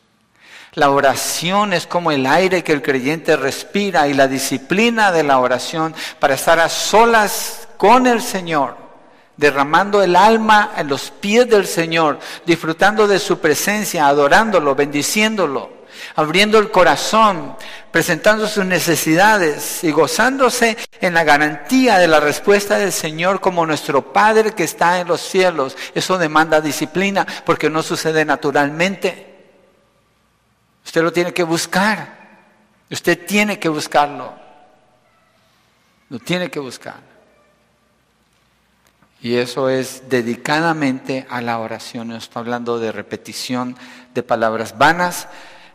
La oración es como el aire que el creyente respira y la disciplina de la oración para estar a solas con el Señor, derramando el alma en los pies del Señor, disfrutando de su presencia, adorándolo, bendiciéndolo, abriendo el corazón, presentando sus necesidades y gozándose en la garantía de la respuesta del Señor como nuestro Padre que está en los cielos. Eso demanda disciplina porque no sucede naturalmente. Usted lo tiene que buscar. Usted tiene que buscarlo. Lo tiene que buscar. Y eso es dedicadamente a la oración. No está hablando de repetición de palabras vanas.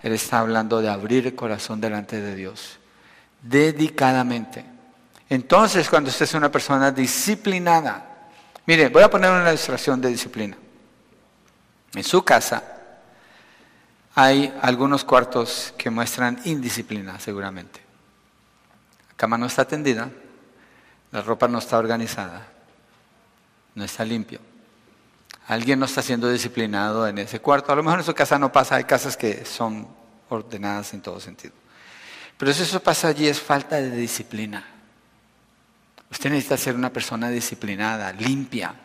Él está hablando de abrir el corazón delante de Dios. Dedicadamente. Entonces, cuando usted es una persona disciplinada, mire, voy a poner una ilustración de disciplina. En su casa, hay algunos cuartos que muestran indisciplina, seguramente. La cama no está tendida, la ropa no está organizada, no está limpio. Alguien no está siendo disciplinado en ese cuarto. A lo mejor en su casa no pasa, hay casas que son ordenadas en todo sentido. Pero si eso pasa allí es falta de disciplina. Usted necesita ser una persona disciplinada, limpia,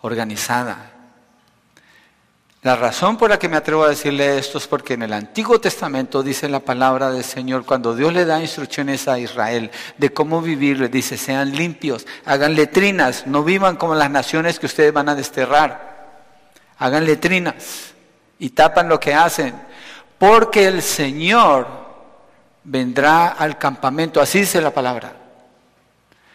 organizada, la razón por la que me atrevo a decirle esto es porque en el Antiguo Testamento dice la palabra del Señor, cuando Dios le da instrucciones a Israel de cómo vivir, le dice, sean limpios, hagan letrinas, no vivan como las naciones que ustedes van a desterrar, hagan letrinas y tapan lo que hacen, porque el Señor vendrá al campamento, así dice la palabra.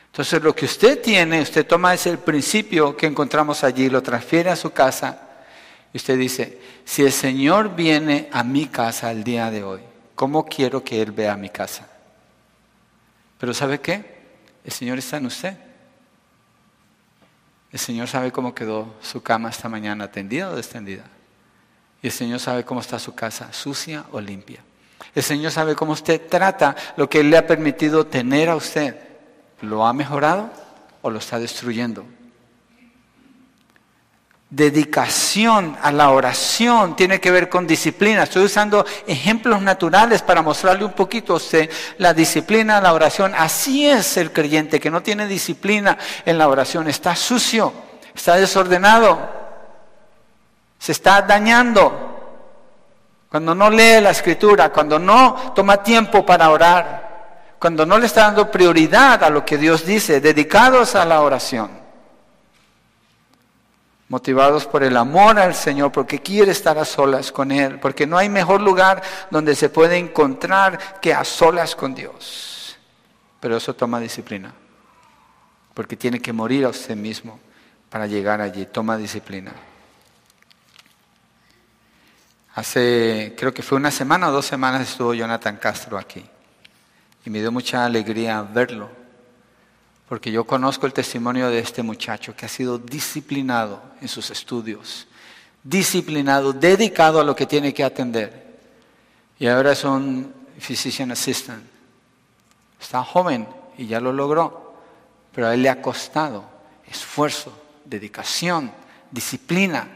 Entonces lo que usted tiene, usted toma ese principio que encontramos allí, lo transfiere a su casa y usted dice, si el Señor viene a mi casa el día de hoy, ¿cómo quiero que Él vea mi casa? Pero ¿sabe qué? El Señor está en usted. El Señor sabe cómo quedó su cama esta mañana, tendida o descendida. Y el Señor sabe cómo está su casa, sucia o limpia. El Señor sabe cómo usted trata lo que Él le ha permitido tener a usted. ¿Lo ha mejorado o lo está destruyendo? Dedicación a la oración tiene que ver con disciplina. Estoy usando ejemplos naturales para mostrarle un poquito a usted la disciplina la oración. Así es el creyente que no tiene disciplina en la oración. Está sucio, está desordenado, se está dañando. Cuando no lee la escritura, cuando no toma tiempo para orar, cuando no le está dando prioridad a lo que Dios dice, dedicados a la oración motivados por el amor al Señor, porque quiere estar a solas con Él, porque no hay mejor lugar donde se puede encontrar que a solas con Dios. Pero eso toma disciplina, porque tiene que morir a usted mismo para llegar allí, toma disciplina. Hace, creo que fue una semana o dos semanas estuvo Jonathan Castro aquí y me dio mucha alegría verlo porque yo conozco el testimonio de este muchacho que ha sido disciplinado en sus estudios, disciplinado, dedicado a lo que tiene que atender. Y ahora es un physician assistant. Está joven y ya lo logró, pero a él le ha costado esfuerzo, dedicación, disciplina,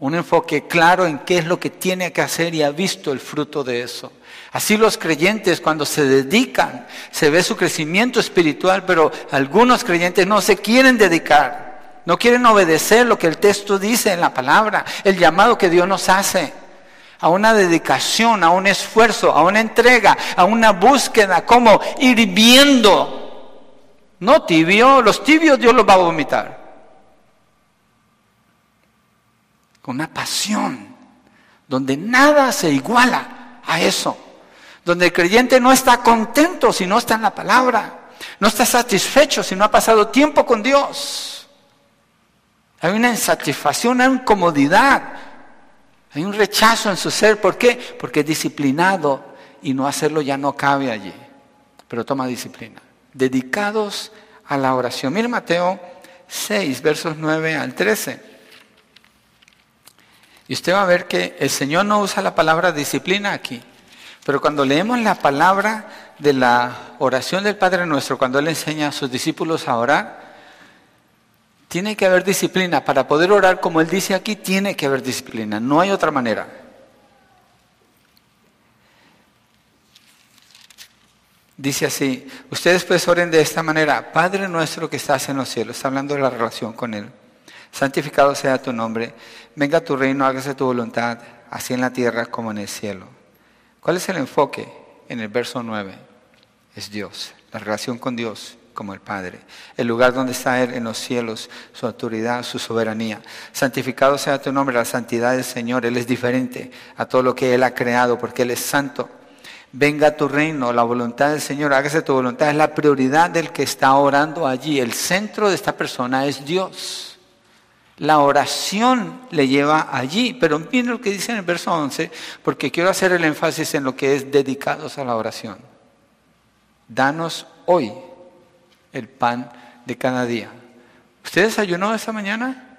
un enfoque claro en qué es lo que tiene que hacer y ha visto el fruto de eso. Así los creyentes cuando se dedican, se ve su crecimiento espiritual, pero algunos creyentes no se quieren dedicar, no quieren obedecer lo que el texto dice en la palabra, el llamado que Dios nos hace a una dedicación, a un esfuerzo, a una entrega, a una búsqueda, como ir viendo. No tibio, los tibios Dios los va a vomitar. Con una pasión, donde nada se iguala a eso donde el creyente no está contento si no está en la palabra, no está satisfecho si no ha pasado tiempo con Dios. Hay una insatisfacción, hay una incomodidad, hay un rechazo en su ser. ¿Por qué? Porque es disciplinado y no hacerlo ya no cabe allí. Pero toma disciplina. Dedicados a la oración. Mira Mateo 6, versos 9 al 13. Y usted va a ver que el Señor no usa la palabra disciplina aquí. Pero cuando leemos la palabra de la oración del Padre Nuestro, cuando Él enseña a sus discípulos a orar, tiene que haber disciplina. Para poder orar como Él dice aquí, tiene que haber disciplina. No hay otra manera. Dice así, ustedes pues oren de esta manera, Padre nuestro que estás en los cielos, está hablando de la relación con Él, santificado sea tu nombre, venga tu reino, hágase tu voluntad, así en la tierra como en el cielo. ¿Cuál es el enfoque en el verso 9? Es Dios, la relación con Dios como el Padre, el lugar donde está Él en los cielos, su autoridad, su soberanía. Santificado sea tu nombre, la santidad del Señor, Él es diferente a todo lo que Él ha creado porque Él es santo. Venga tu reino, la voluntad del Señor, hágase tu voluntad, es la prioridad del que está orando allí. El centro de esta persona es Dios. La oración le lleva allí, pero miren lo que dice en el verso 11, porque quiero hacer el énfasis en lo que es dedicados a la oración. Danos hoy el pan de cada día. ¿Usted desayunó esta mañana?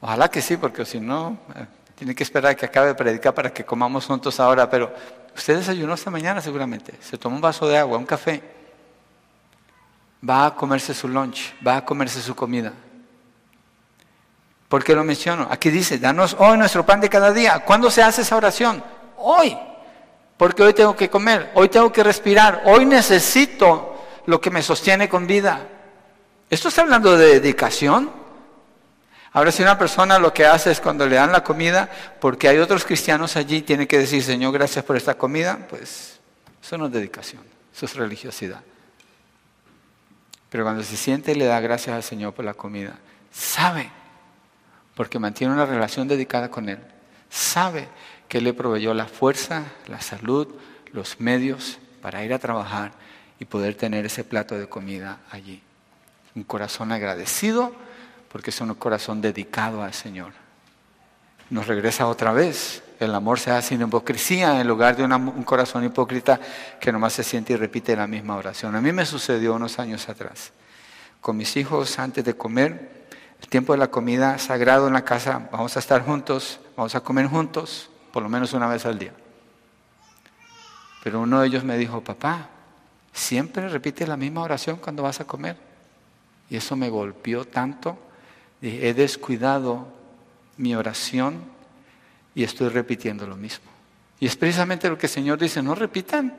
Ojalá que sí, porque si no, eh, tiene que esperar a que acabe de predicar para que comamos juntos ahora, pero usted desayunó esta mañana seguramente, se tomó un vaso de agua, un café, va a comerse su lunch, va a comerse su comida. ¿Por qué lo menciono? Aquí dice, danos hoy nuestro pan de cada día. ¿Cuándo se hace esa oración? Hoy. Porque hoy tengo que comer, hoy tengo que respirar, hoy necesito lo que me sostiene con vida. ¿Esto está hablando de dedicación? Ahora, si una persona lo que hace es cuando le dan la comida, porque hay otros cristianos allí, tiene que decir, Señor, gracias por esta comida, pues eso no es dedicación, eso es religiosidad. Pero cuando se siente y le da gracias al Señor por la comida, sabe porque mantiene una relación dedicada con Él. Sabe que Él le proveyó la fuerza, la salud, los medios para ir a trabajar y poder tener ese plato de comida allí. Un corazón agradecido porque es un corazón dedicado al Señor. Nos regresa otra vez. El amor se hace sin hipocresía en lugar de un corazón hipócrita que nomás se siente y repite la misma oración. A mí me sucedió unos años atrás. Con mis hijos antes de comer, el tiempo de la comida sagrado en la casa, vamos a estar juntos, vamos a comer juntos, por lo menos una vez al día. Pero uno de ellos me dijo, papá, siempre repite la misma oración cuando vas a comer. Y eso me golpeó tanto, he descuidado mi oración y estoy repitiendo lo mismo. Y es precisamente lo que el Señor dice, no repitan.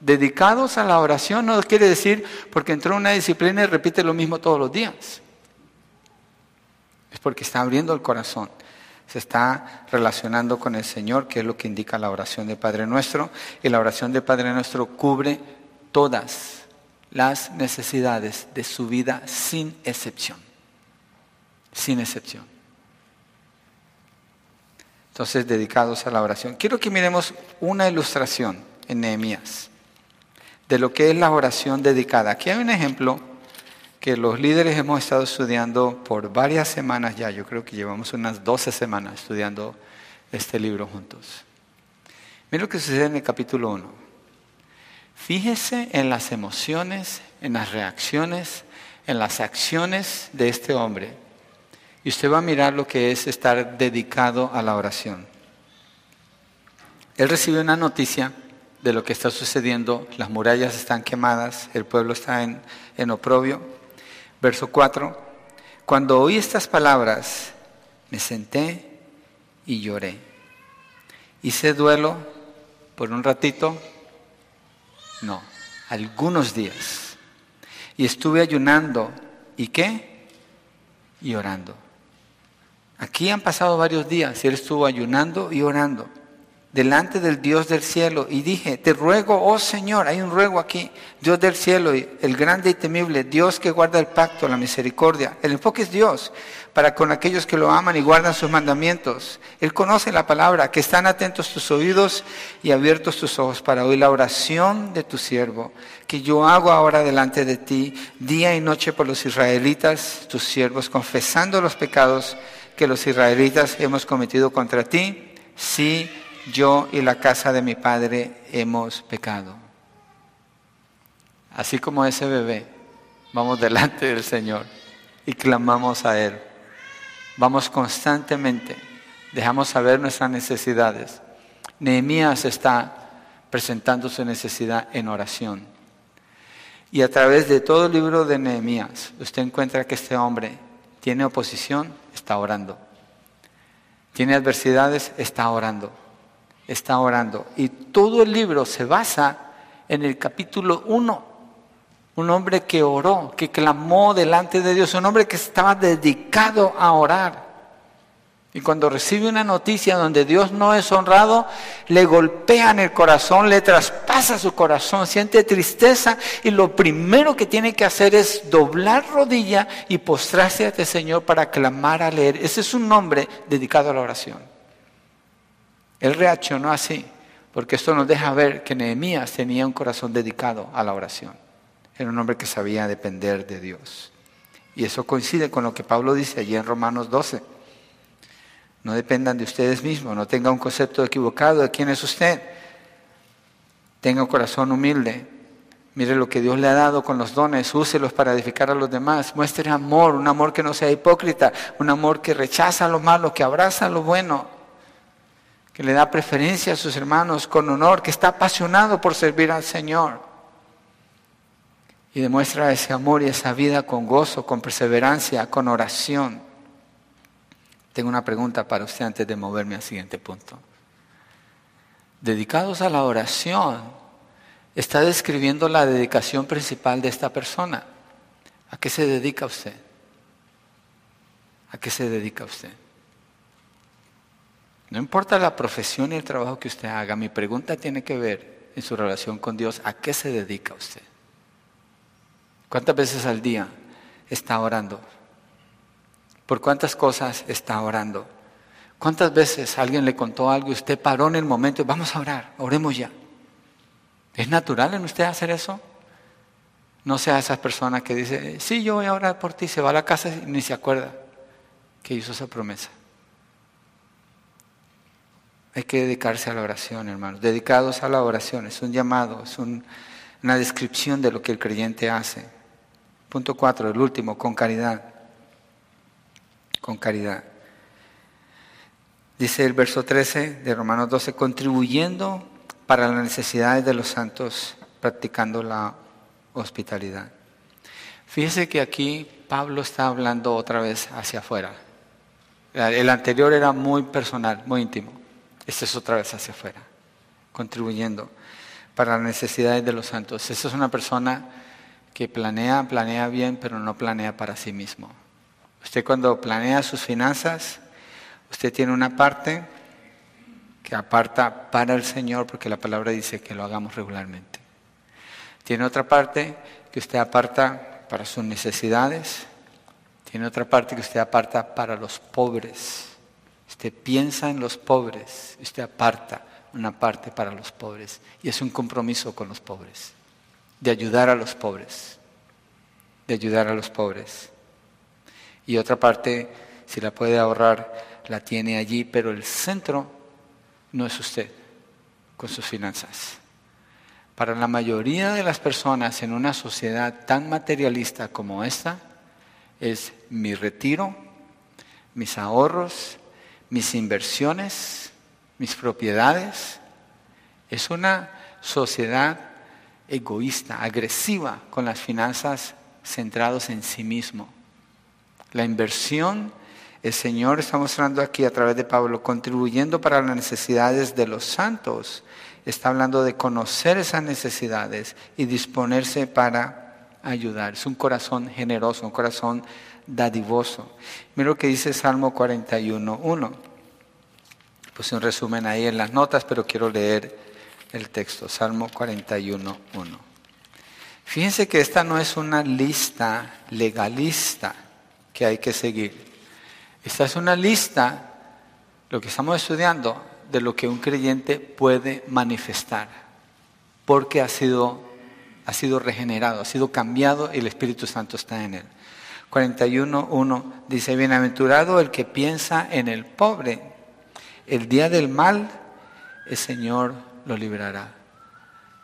Dedicados a la oración no quiere decir porque entró en una disciplina y repite lo mismo todos los días. Es porque está abriendo el corazón. Se está relacionando con el Señor, que es lo que indica la oración de Padre Nuestro. Y la oración de Padre Nuestro cubre todas las necesidades de su vida sin excepción. Sin excepción. Entonces, dedicados a la oración. Quiero que miremos una ilustración en Nehemías de lo que es la oración dedicada. Aquí hay un ejemplo que los líderes hemos estado estudiando por varias semanas ya. Yo creo que llevamos unas 12 semanas estudiando este libro juntos. Mira lo que sucede en el capítulo 1. Fíjese en las emociones, en las reacciones, en las acciones de este hombre y usted va a mirar lo que es estar dedicado a la oración. Él recibe una noticia de lo que está sucediendo, las murallas están quemadas, el pueblo está en, en oprobio. Verso 4, cuando oí estas palabras, me senté y lloré. Hice duelo por un ratito, no, algunos días. Y estuve ayunando, ¿y qué? Y orando. Aquí han pasado varios días y él estuvo ayunando y orando delante del Dios del cielo y dije, te ruego, oh Señor, hay un ruego aquí, Dios del cielo, el grande y temible, Dios que guarda el pacto, la misericordia. El enfoque es Dios para con aquellos que lo aman y guardan sus mandamientos. Él conoce la palabra, que están atentos tus oídos y abiertos tus ojos para oír la oración de tu siervo, que yo hago ahora delante de ti, día y noche por los israelitas, tus siervos, confesando los pecados que los israelitas hemos cometido contra ti, si yo y la casa de mi padre hemos pecado. Así como ese bebé, vamos delante del Señor y clamamos a Él. Vamos constantemente, dejamos saber nuestras necesidades. Nehemías está presentando su necesidad en oración. Y a través de todo el libro de Nehemías, usted encuentra que este hombre tiene oposición, está orando. Tiene adversidades, está orando. Está orando. Y todo el libro se basa en el capítulo 1. Un hombre que oró, que clamó delante de Dios, un hombre que estaba dedicado a orar. Y cuando recibe una noticia donde Dios no es honrado, le golpea en el corazón, le traspasa su corazón, siente tristeza y lo primero que tiene que hacer es doblar rodilla y postrarse ante el Señor para clamar a leer. Ese es un nombre dedicado a la oración. Él reaccionó así, porque esto nos deja ver que Nehemías tenía un corazón dedicado a la oración. Era un hombre que sabía depender de Dios. Y eso coincide con lo que Pablo dice allí en Romanos 12 no dependan de ustedes mismos, no tenga un concepto equivocado de quién es usted. Tenga un corazón humilde. Mire lo que Dios le ha dado con los dones, úselos para edificar a los demás. Muestre amor, un amor que no sea hipócrita, un amor que rechaza lo malo, que abraza lo bueno, que le da preferencia a sus hermanos con honor, que está apasionado por servir al Señor. Y demuestra ese amor y esa vida con gozo, con perseverancia, con oración. Tengo una pregunta para usted antes de moverme al siguiente punto. Dedicados a la oración, está describiendo la dedicación principal de esta persona. ¿A qué se dedica usted? ¿A qué se dedica usted? No importa la profesión y el trabajo que usted haga, mi pregunta tiene que ver en su relación con Dios, ¿a qué se dedica usted? ¿Cuántas veces al día está orando? ¿Por cuántas cosas está orando? ¿Cuántas veces alguien le contó algo y usted paró en el momento y vamos a orar, oremos ya? ¿Es natural en usted hacer eso? No sea esa persona que dice, sí, yo voy a orar por ti, se va a la casa y ni se acuerda que hizo esa promesa. Hay que dedicarse a la oración, hermanos. Dedicados a la oración, es un llamado, es una descripción de lo que el creyente hace. Punto cuatro, el último, con caridad con caridad. Dice el verso 13 de Romanos 12, contribuyendo para las necesidades de los santos, practicando la hospitalidad. Fíjese que aquí Pablo está hablando otra vez hacia afuera. El anterior era muy personal, muy íntimo. Este es otra vez hacia afuera, contribuyendo para las necesidades de los santos. Esta es una persona que planea, planea bien, pero no planea para sí mismo. Usted cuando planea sus finanzas, usted tiene una parte que aparta para el Señor, porque la palabra dice que lo hagamos regularmente. Tiene otra parte que usted aparta para sus necesidades. Tiene otra parte que usted aparta para los pobres. Usted piensa en los pobres, usted aparta una parte para los pobres. Y es un compromiso con los pobres, de ayudar a los pobres, de ayudar a los pobres. Y otra parte, si la puede ahorrar, la tiene allí, pero el centro no es usted con sus finanzas. Para la mayoría de las personas en una sociedad tan materialista como esta, es mi retiro, mis ahorros, mis inversiones, mis propiedades. Es una sociedad egoísta, agresiva con las finanzas centrados en sí mismo. La inversión, el Señor está mostrando aquí a través de Pablo, contribuyendo para las necesidades de los santos. Está hablando de conocer esas necesidades y disponerse para ayudar. Es un corazón generoso, un corazón dadivoso. Mira lo que dice Salmo 41.1. Puse un resumen ahí en las notas, pero quiero leer el texto. Salmo 41.1. Fíjense que esta no es una lista legalista que hay que seguir. Esta es una lista, lo que estamos estudiando, de lo que un creyente puede manifestar, porque ha sido, ha sido regenerado, ha sido cambiado y el Espíritu Santo está en él. 41.1 dice, bienaventurado el que piensa en el pobre, el día del mal el Señor lo librará.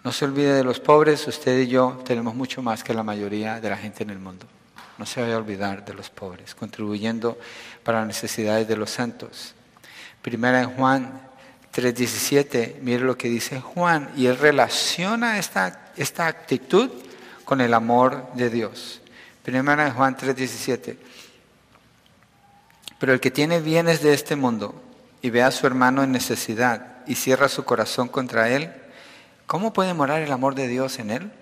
No se olvide de los pobres, usted y yo tenemos mucho más que la mayoría de la gente en el mundo. No se vaya a olvidar de los pobres, contribuyendo para las necesidades de los santos. Primera en Juan 3:17, mire lo que dice Juan, y él relaciona esta, esta actitud con el amor de Dios. Primera en Juan 3:17. Pero el que tiene bienes de este mundo y ve a su hermano en necesidad y cierra su corazón contra él, ¿cómo puede morar el amor de Dios en él?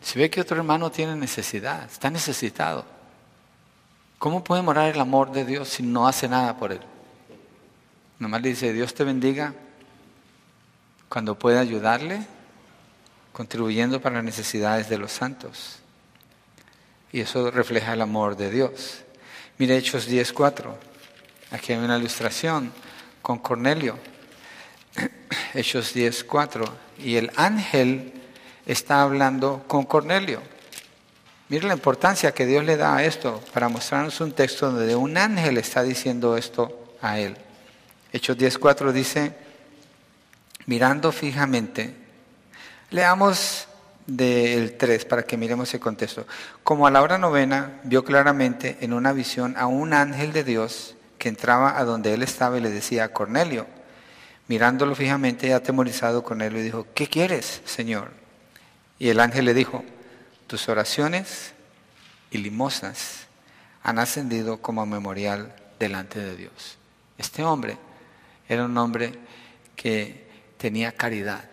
Si ve que otro hermano tiene necesidad, está necesitado, ¿cómo puede morar el amor de Dios si no hace nada por él? Nomás le dice, Dios te bendiga cuando pueda ayudarle, contribuyendo para las necesidades de los santos. Y eso refleja el amor de Dios. Mire Hechos 10.4. Aquí hay una ilustración con Cornelio. Hechos 10.4. Y el ángel está hablando con Cornelio. Mire la importancia que Dios le da a esto para mostrarnos un texto donde un ángel está diciendo esto a él. Hechos 10.4 dice, mirando fijamente, leamos del 3 para que miremos el contexto. Como a la hora novena vio claramente en una visión a un ángel de Dios que entraba a donde él estaba y le decía, Cornelio, mirándolo fijamente atemorizado, Cornelio dijo, ¿qué quieres, Señor? Y el ángel le dijo, tus oraciones y limosnas han ascendido como memorial delante de Dios. Este hombre era un hombre que tenía caridad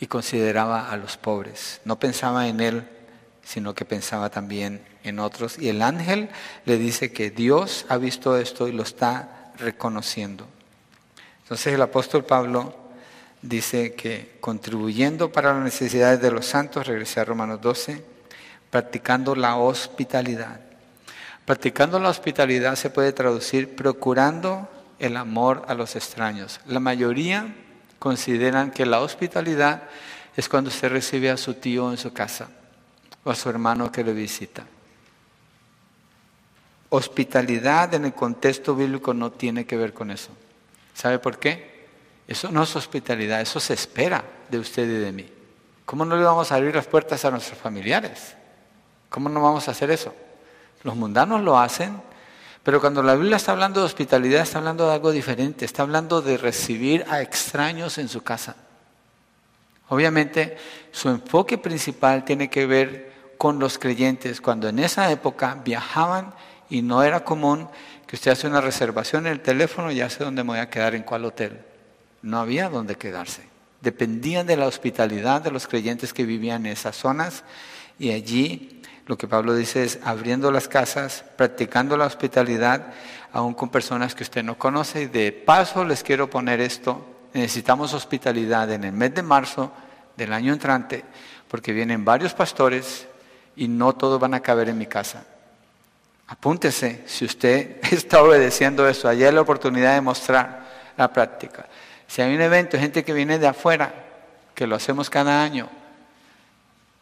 y consideraba a los pobres. No pensaba en él, sino que pensaba también en otros. Y el ángel le dice que Dios ha visto esto y lo está reconociendo. Entonces el apóstol Pablo dice que contribuyendo para las necesidades de los santos, regresé a Romanos 12, practicando la hospitalidad. Practicando la hospitalidad se puede traducir procurando el amor a los extraños. La mayoría consideran que la hospitalidad es cuando usted recibe a su tío en su casa o a su hermano que le visita. Hospitalidad en el contexto bíblico no tiene que ver con eso. ¿Sabe por qué? Eso no es hospitalidad, eso se espera de usted y de mí. ¿Cómo no le vamos a abrir las puertas a nuestros familiares? ¿Cómo no vamos a hacer eso? Los mundanos lo hacen, pero cuando la Biblia está hablando de hospitalidad, está hablando de algo diferente, está hablando de recibir a extraños en su casa. Obviamente, su enfoque principal tiene que ver con los creyentes, cuando en esa época viajaban y no era común que usted hace una reservación en el teléfono y ya sé dónde me voy a quedar, en cuál hotel. No había dónde quedarse. Dependían de la hospitalidad de los creyentes que vivían en esas zonas y allí lo que Pablo dice es abriendo las casas, practicando la hospitalidad, aún con personas que usted no conoce. Y de paso les quiero poner esto, necesitamos hospitalidad en el mes de marzo del año entrante, porque vienen varios pastores y no todos van a caber en mi casa. Apúntese, si usted está obedeciendo eso, hay la oportunidad de mostrar la práctica. Si hay un evento, gente que viene de afuera, que lo hacemos cada año,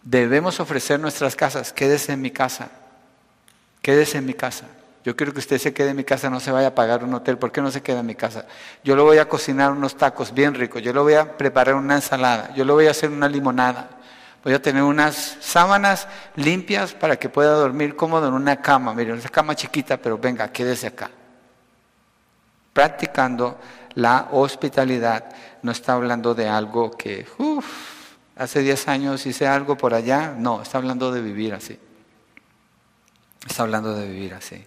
debemos ofrecer nuestras casas. Quédese en mi casa, quédese en mi casa. Yo quiero que usted se quede en mi casa, no se vaya a pagar un hotel. ¿Por qué no se queda en mi casa? Yo le voy a cocinar unos tacos bien ricos, yo le voy a preparar una ensalada, yo le voy a hacer una limonada. Voy a tener unas sábanas limpias para que pueda dormir cómodo en una cama. Mire, una cama chiquita, pero venga, quédese acá. Practicando la hospitalidad. No está hablando de algo que, hace 10 años hice algo por allá. No, está hablando de vivir así. Está hablando de vivir así.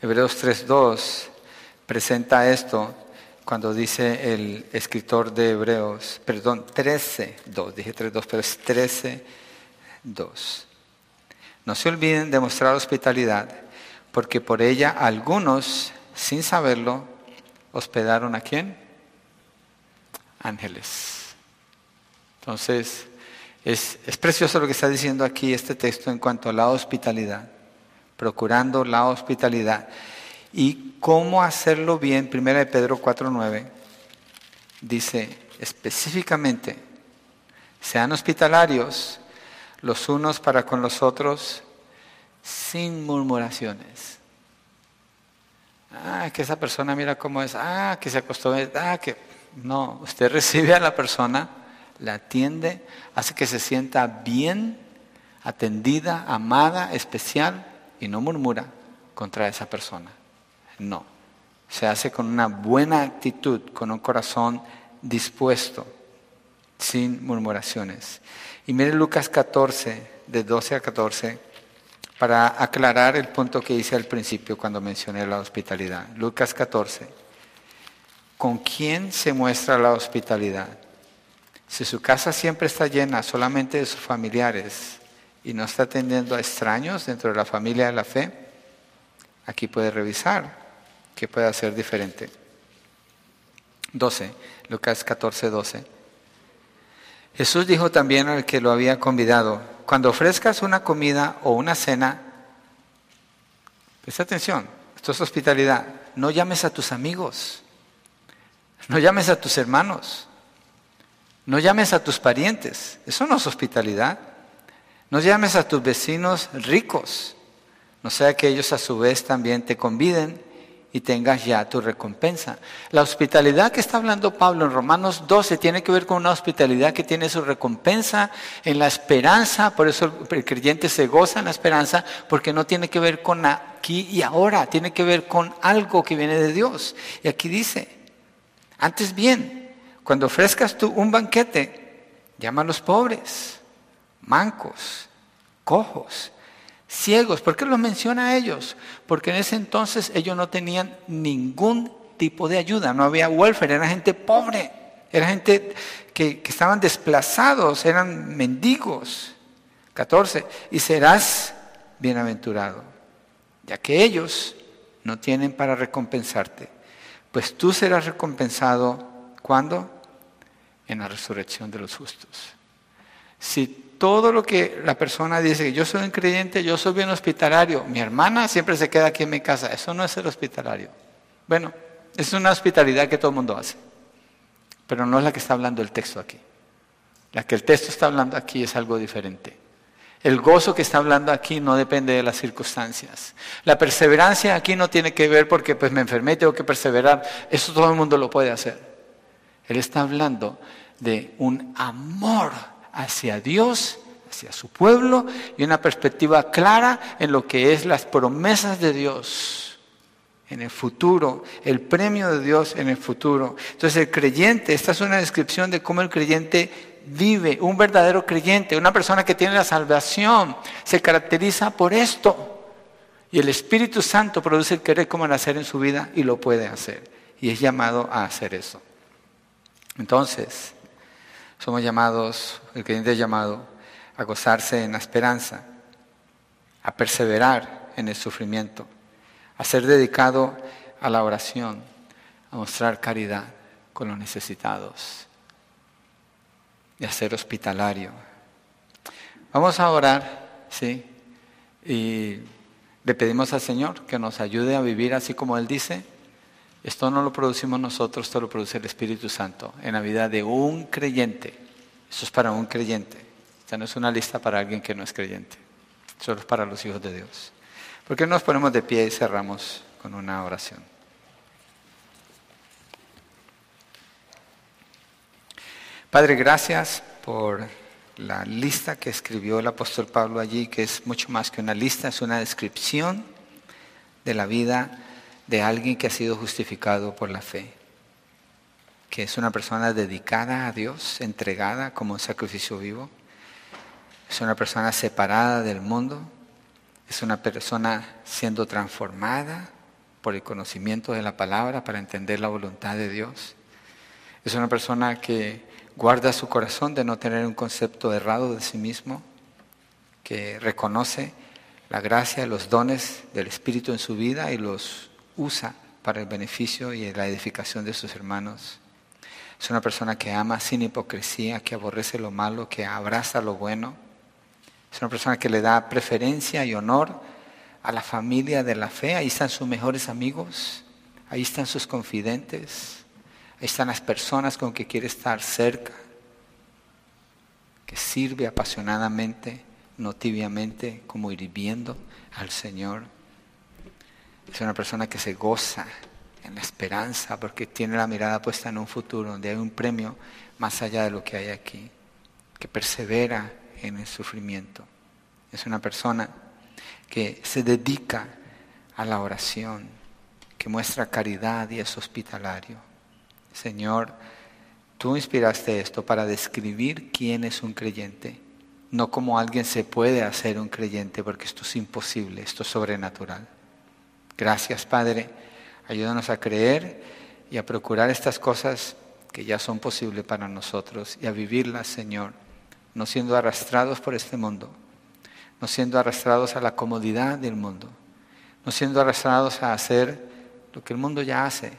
Hebreos 3.2 presenta esto cuando dice el escritor de Hebreos, perdón, 13.2, dije 3.2, pero es 13.2. No se olviden de mostrar hospitalidad, porque por ella algunos, sin saberlo, hospedaron a quién? Ángeles. Entonces, es, es precioso lo que está diciendo aquí este texto en cuanto a la hospitalidad, procurando la hospitalidad. Y cómo hacerlo bien, 1 de Pedro 4.9, dice específicamente, sean hospitalarios los unos para con los otros sin murmuraciones. Ah, que esa persona mira cómo es, ah, que se acostó, ah, que... No, usted recibe a la persona, la atiende, hace que se sienta bien, atendida, amada, especial y no murmura contra esa persona. No, se hace con una buena actitud, con un corazón dispuesto, sin murmuraciones. Y mire Lucas 14, de 12 a 14, para aclarar el punto que hice al principio cuando mencioné la hospitalidad. Lucas 14. ¿Con quién se muestra la hospitalidad? Si su casa siempre está llena solamente de sus familiares y no está atendiendo a extraños dentro de la familia de la fe, aquí puede revisar que pueda hacer diferente. 12, Lucas 14, 12. Jesús dijo también al que lo había convidado, cuando ofrezcas una comida o una cena, presta atención, esto es hospitalidad, no llames a tus amigos, no llames a tus hermanos, no llames a tus parientes, eso no es hospitalidad, no llames a tus vecinos ricos, no sea que ellos a su vez también te conviden y tengas ya tu recompensa. La hospitalidad que está hablando Pablo en Romanos 12 tiene que ver con una hospitalidad que tiene su recompensa en la esperanza, por eso el creyente se goza en la esperanza, porque no tiene que ver con aquí y ahora, tiene que ver con algo que viene de Dios. Y aquí dice, antes bien, cuando ofrezcas tú un banquete, llama a los pobres, mancos, cojos, ciegos. ¿Por qué los menciona a ellos? Porque en ese entonces ellos no tenían ningún tipo de ayuda, no había welfare, era gente pobre, era gente que, que estaban desplazados, eran mendigos. 14. Y serás bienaventurado, ya que ellos no tienen para recompensarte, pues tú serás recompensado ¿cuándo? En la resurrección de los justos. Si todo lo que la persona dice, que yo soy un creyente, yo soy bien hospitalario, mi hermana siempre se queda aquí en mi casa, eso no es ser hospitalario. Bueno, es una hospitalidad que todo el mundo hace, pero no es la que está hablando el texto aquí. La que el texto está hablando aquí es algo diferente. El gozo que está hablando aquí no depende de las circunstancias. La perseverancia aquí no tiene que ver porque pues me enfermé tengo que perseverar. Eso todo el mundo lo puede hacer. Él está hablando de un amor hacia Dios, hacia su pueblo y una perspectiva clara en lo que es las promesas de Dios en el futuro, el premio de Dios en el futuro. Entonces el creyente, esta es una descripción de cómo el creyente vive, un verdadero creyente, una persona que tiene la salvación, se caracteriza por esto. Y el Espíritu Santo produce el querer como el hacer en su vida y lo puede hacer. Y es llamado a hacer eso. Entonces, somos llamados, el creyente es llamado a gozarse en la esperanza, a perseverar en el sufrimiento, a ser dedicado a la oración, a mostrar caridad con los necesitados y a ser hospitalario. Vamos a orar, ¿sí? Y le pedimos al Señor que nos ayude a vivir así como Él dice. Esto no lo producimos nosotros, esto lo produce el Espíritu Santo en la vida de un creyente. Eso es para un creyente. Esta no es una lista para alguien que no es creyente. Solo es para los hijos de Dios. ¿Por qué no nos ponemos de pie y cerramos con una oración? Padre, gracias por la lista que escribió el apóstol Pablo allí, que es mucho más que una lista, es una descripción de la vida de alguien que ha sido justificado por la fe, que es una persona dedicada a Dios, entregada como un sacrificio vivo, es una persona separada del mundo, es una persona siendo transformada por el conocimiento de la palabra para entender la voluntad de Dios, es una persona que guarda su corazón de no tener un concepto errado de sí mismo, que reconoce la gracia, los dones del Espíritu en su vida y los usa para el beneficio y la edificación de sus hermanos. Es una persona que ama sin hipocresía, que aborrece lo malo, que abraza lo bueno. Es una persona que le da preferencia y honor a la familia de la fe. Ahí están sus mejores amigos, ahí están sus confidentes. Ahí están las personas con que quiere estar cerca, que sirve apasionadamente, no tibiamente, como hirviendo al Señor. Es una persona que se goza en la esperanza porque tiene la mirada puesta en un futuro donde hay un premio más allá de lo que hay aquí, que persevera en el sufrimiento. Es una persona que se dedica a la oración, que muestra caridad y es hospitalario. Señor, tú inspiraste esto para describir quién es un creyente, no como alguien se puede hacer un creyente, porque esto es imposible, esto es sobrenatural. Gracias, Padre. Ayúdanos a creer y a procurar estas cosas que ya son posibles para nosotros y a vivirlas, Señor, no siendo arrastrados por este mundo, no siendo arrastrados a la comodidad del mundo, no siendo arrastrados a hacer lo que el mundo ya hace,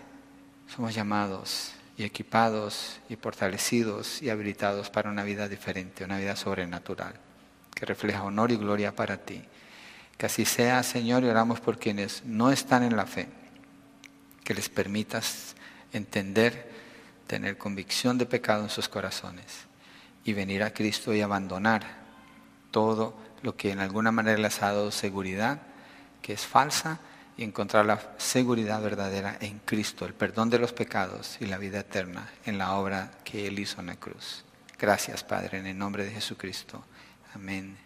somos llamados y equipados y fortalecidos y habilitados para una vida diferente, una vida sobrenatural, que refleja honor y gloria para ti. Que así sea, Señor, y oramos por quienes no están en la fe, que les permitas entender, tener convicción de pecado en sus corazones y venir a Cristo y abandonar todo lo que en alguna manera les ha dado seguridad, que es falsa, y encontrar la seguridad verdadera en Cristo, el perdón de los pecados y la vida eterna en la obra que Él hizo en la cruz. Gracias, Padre, en el nombre de Jesucristo. Amén.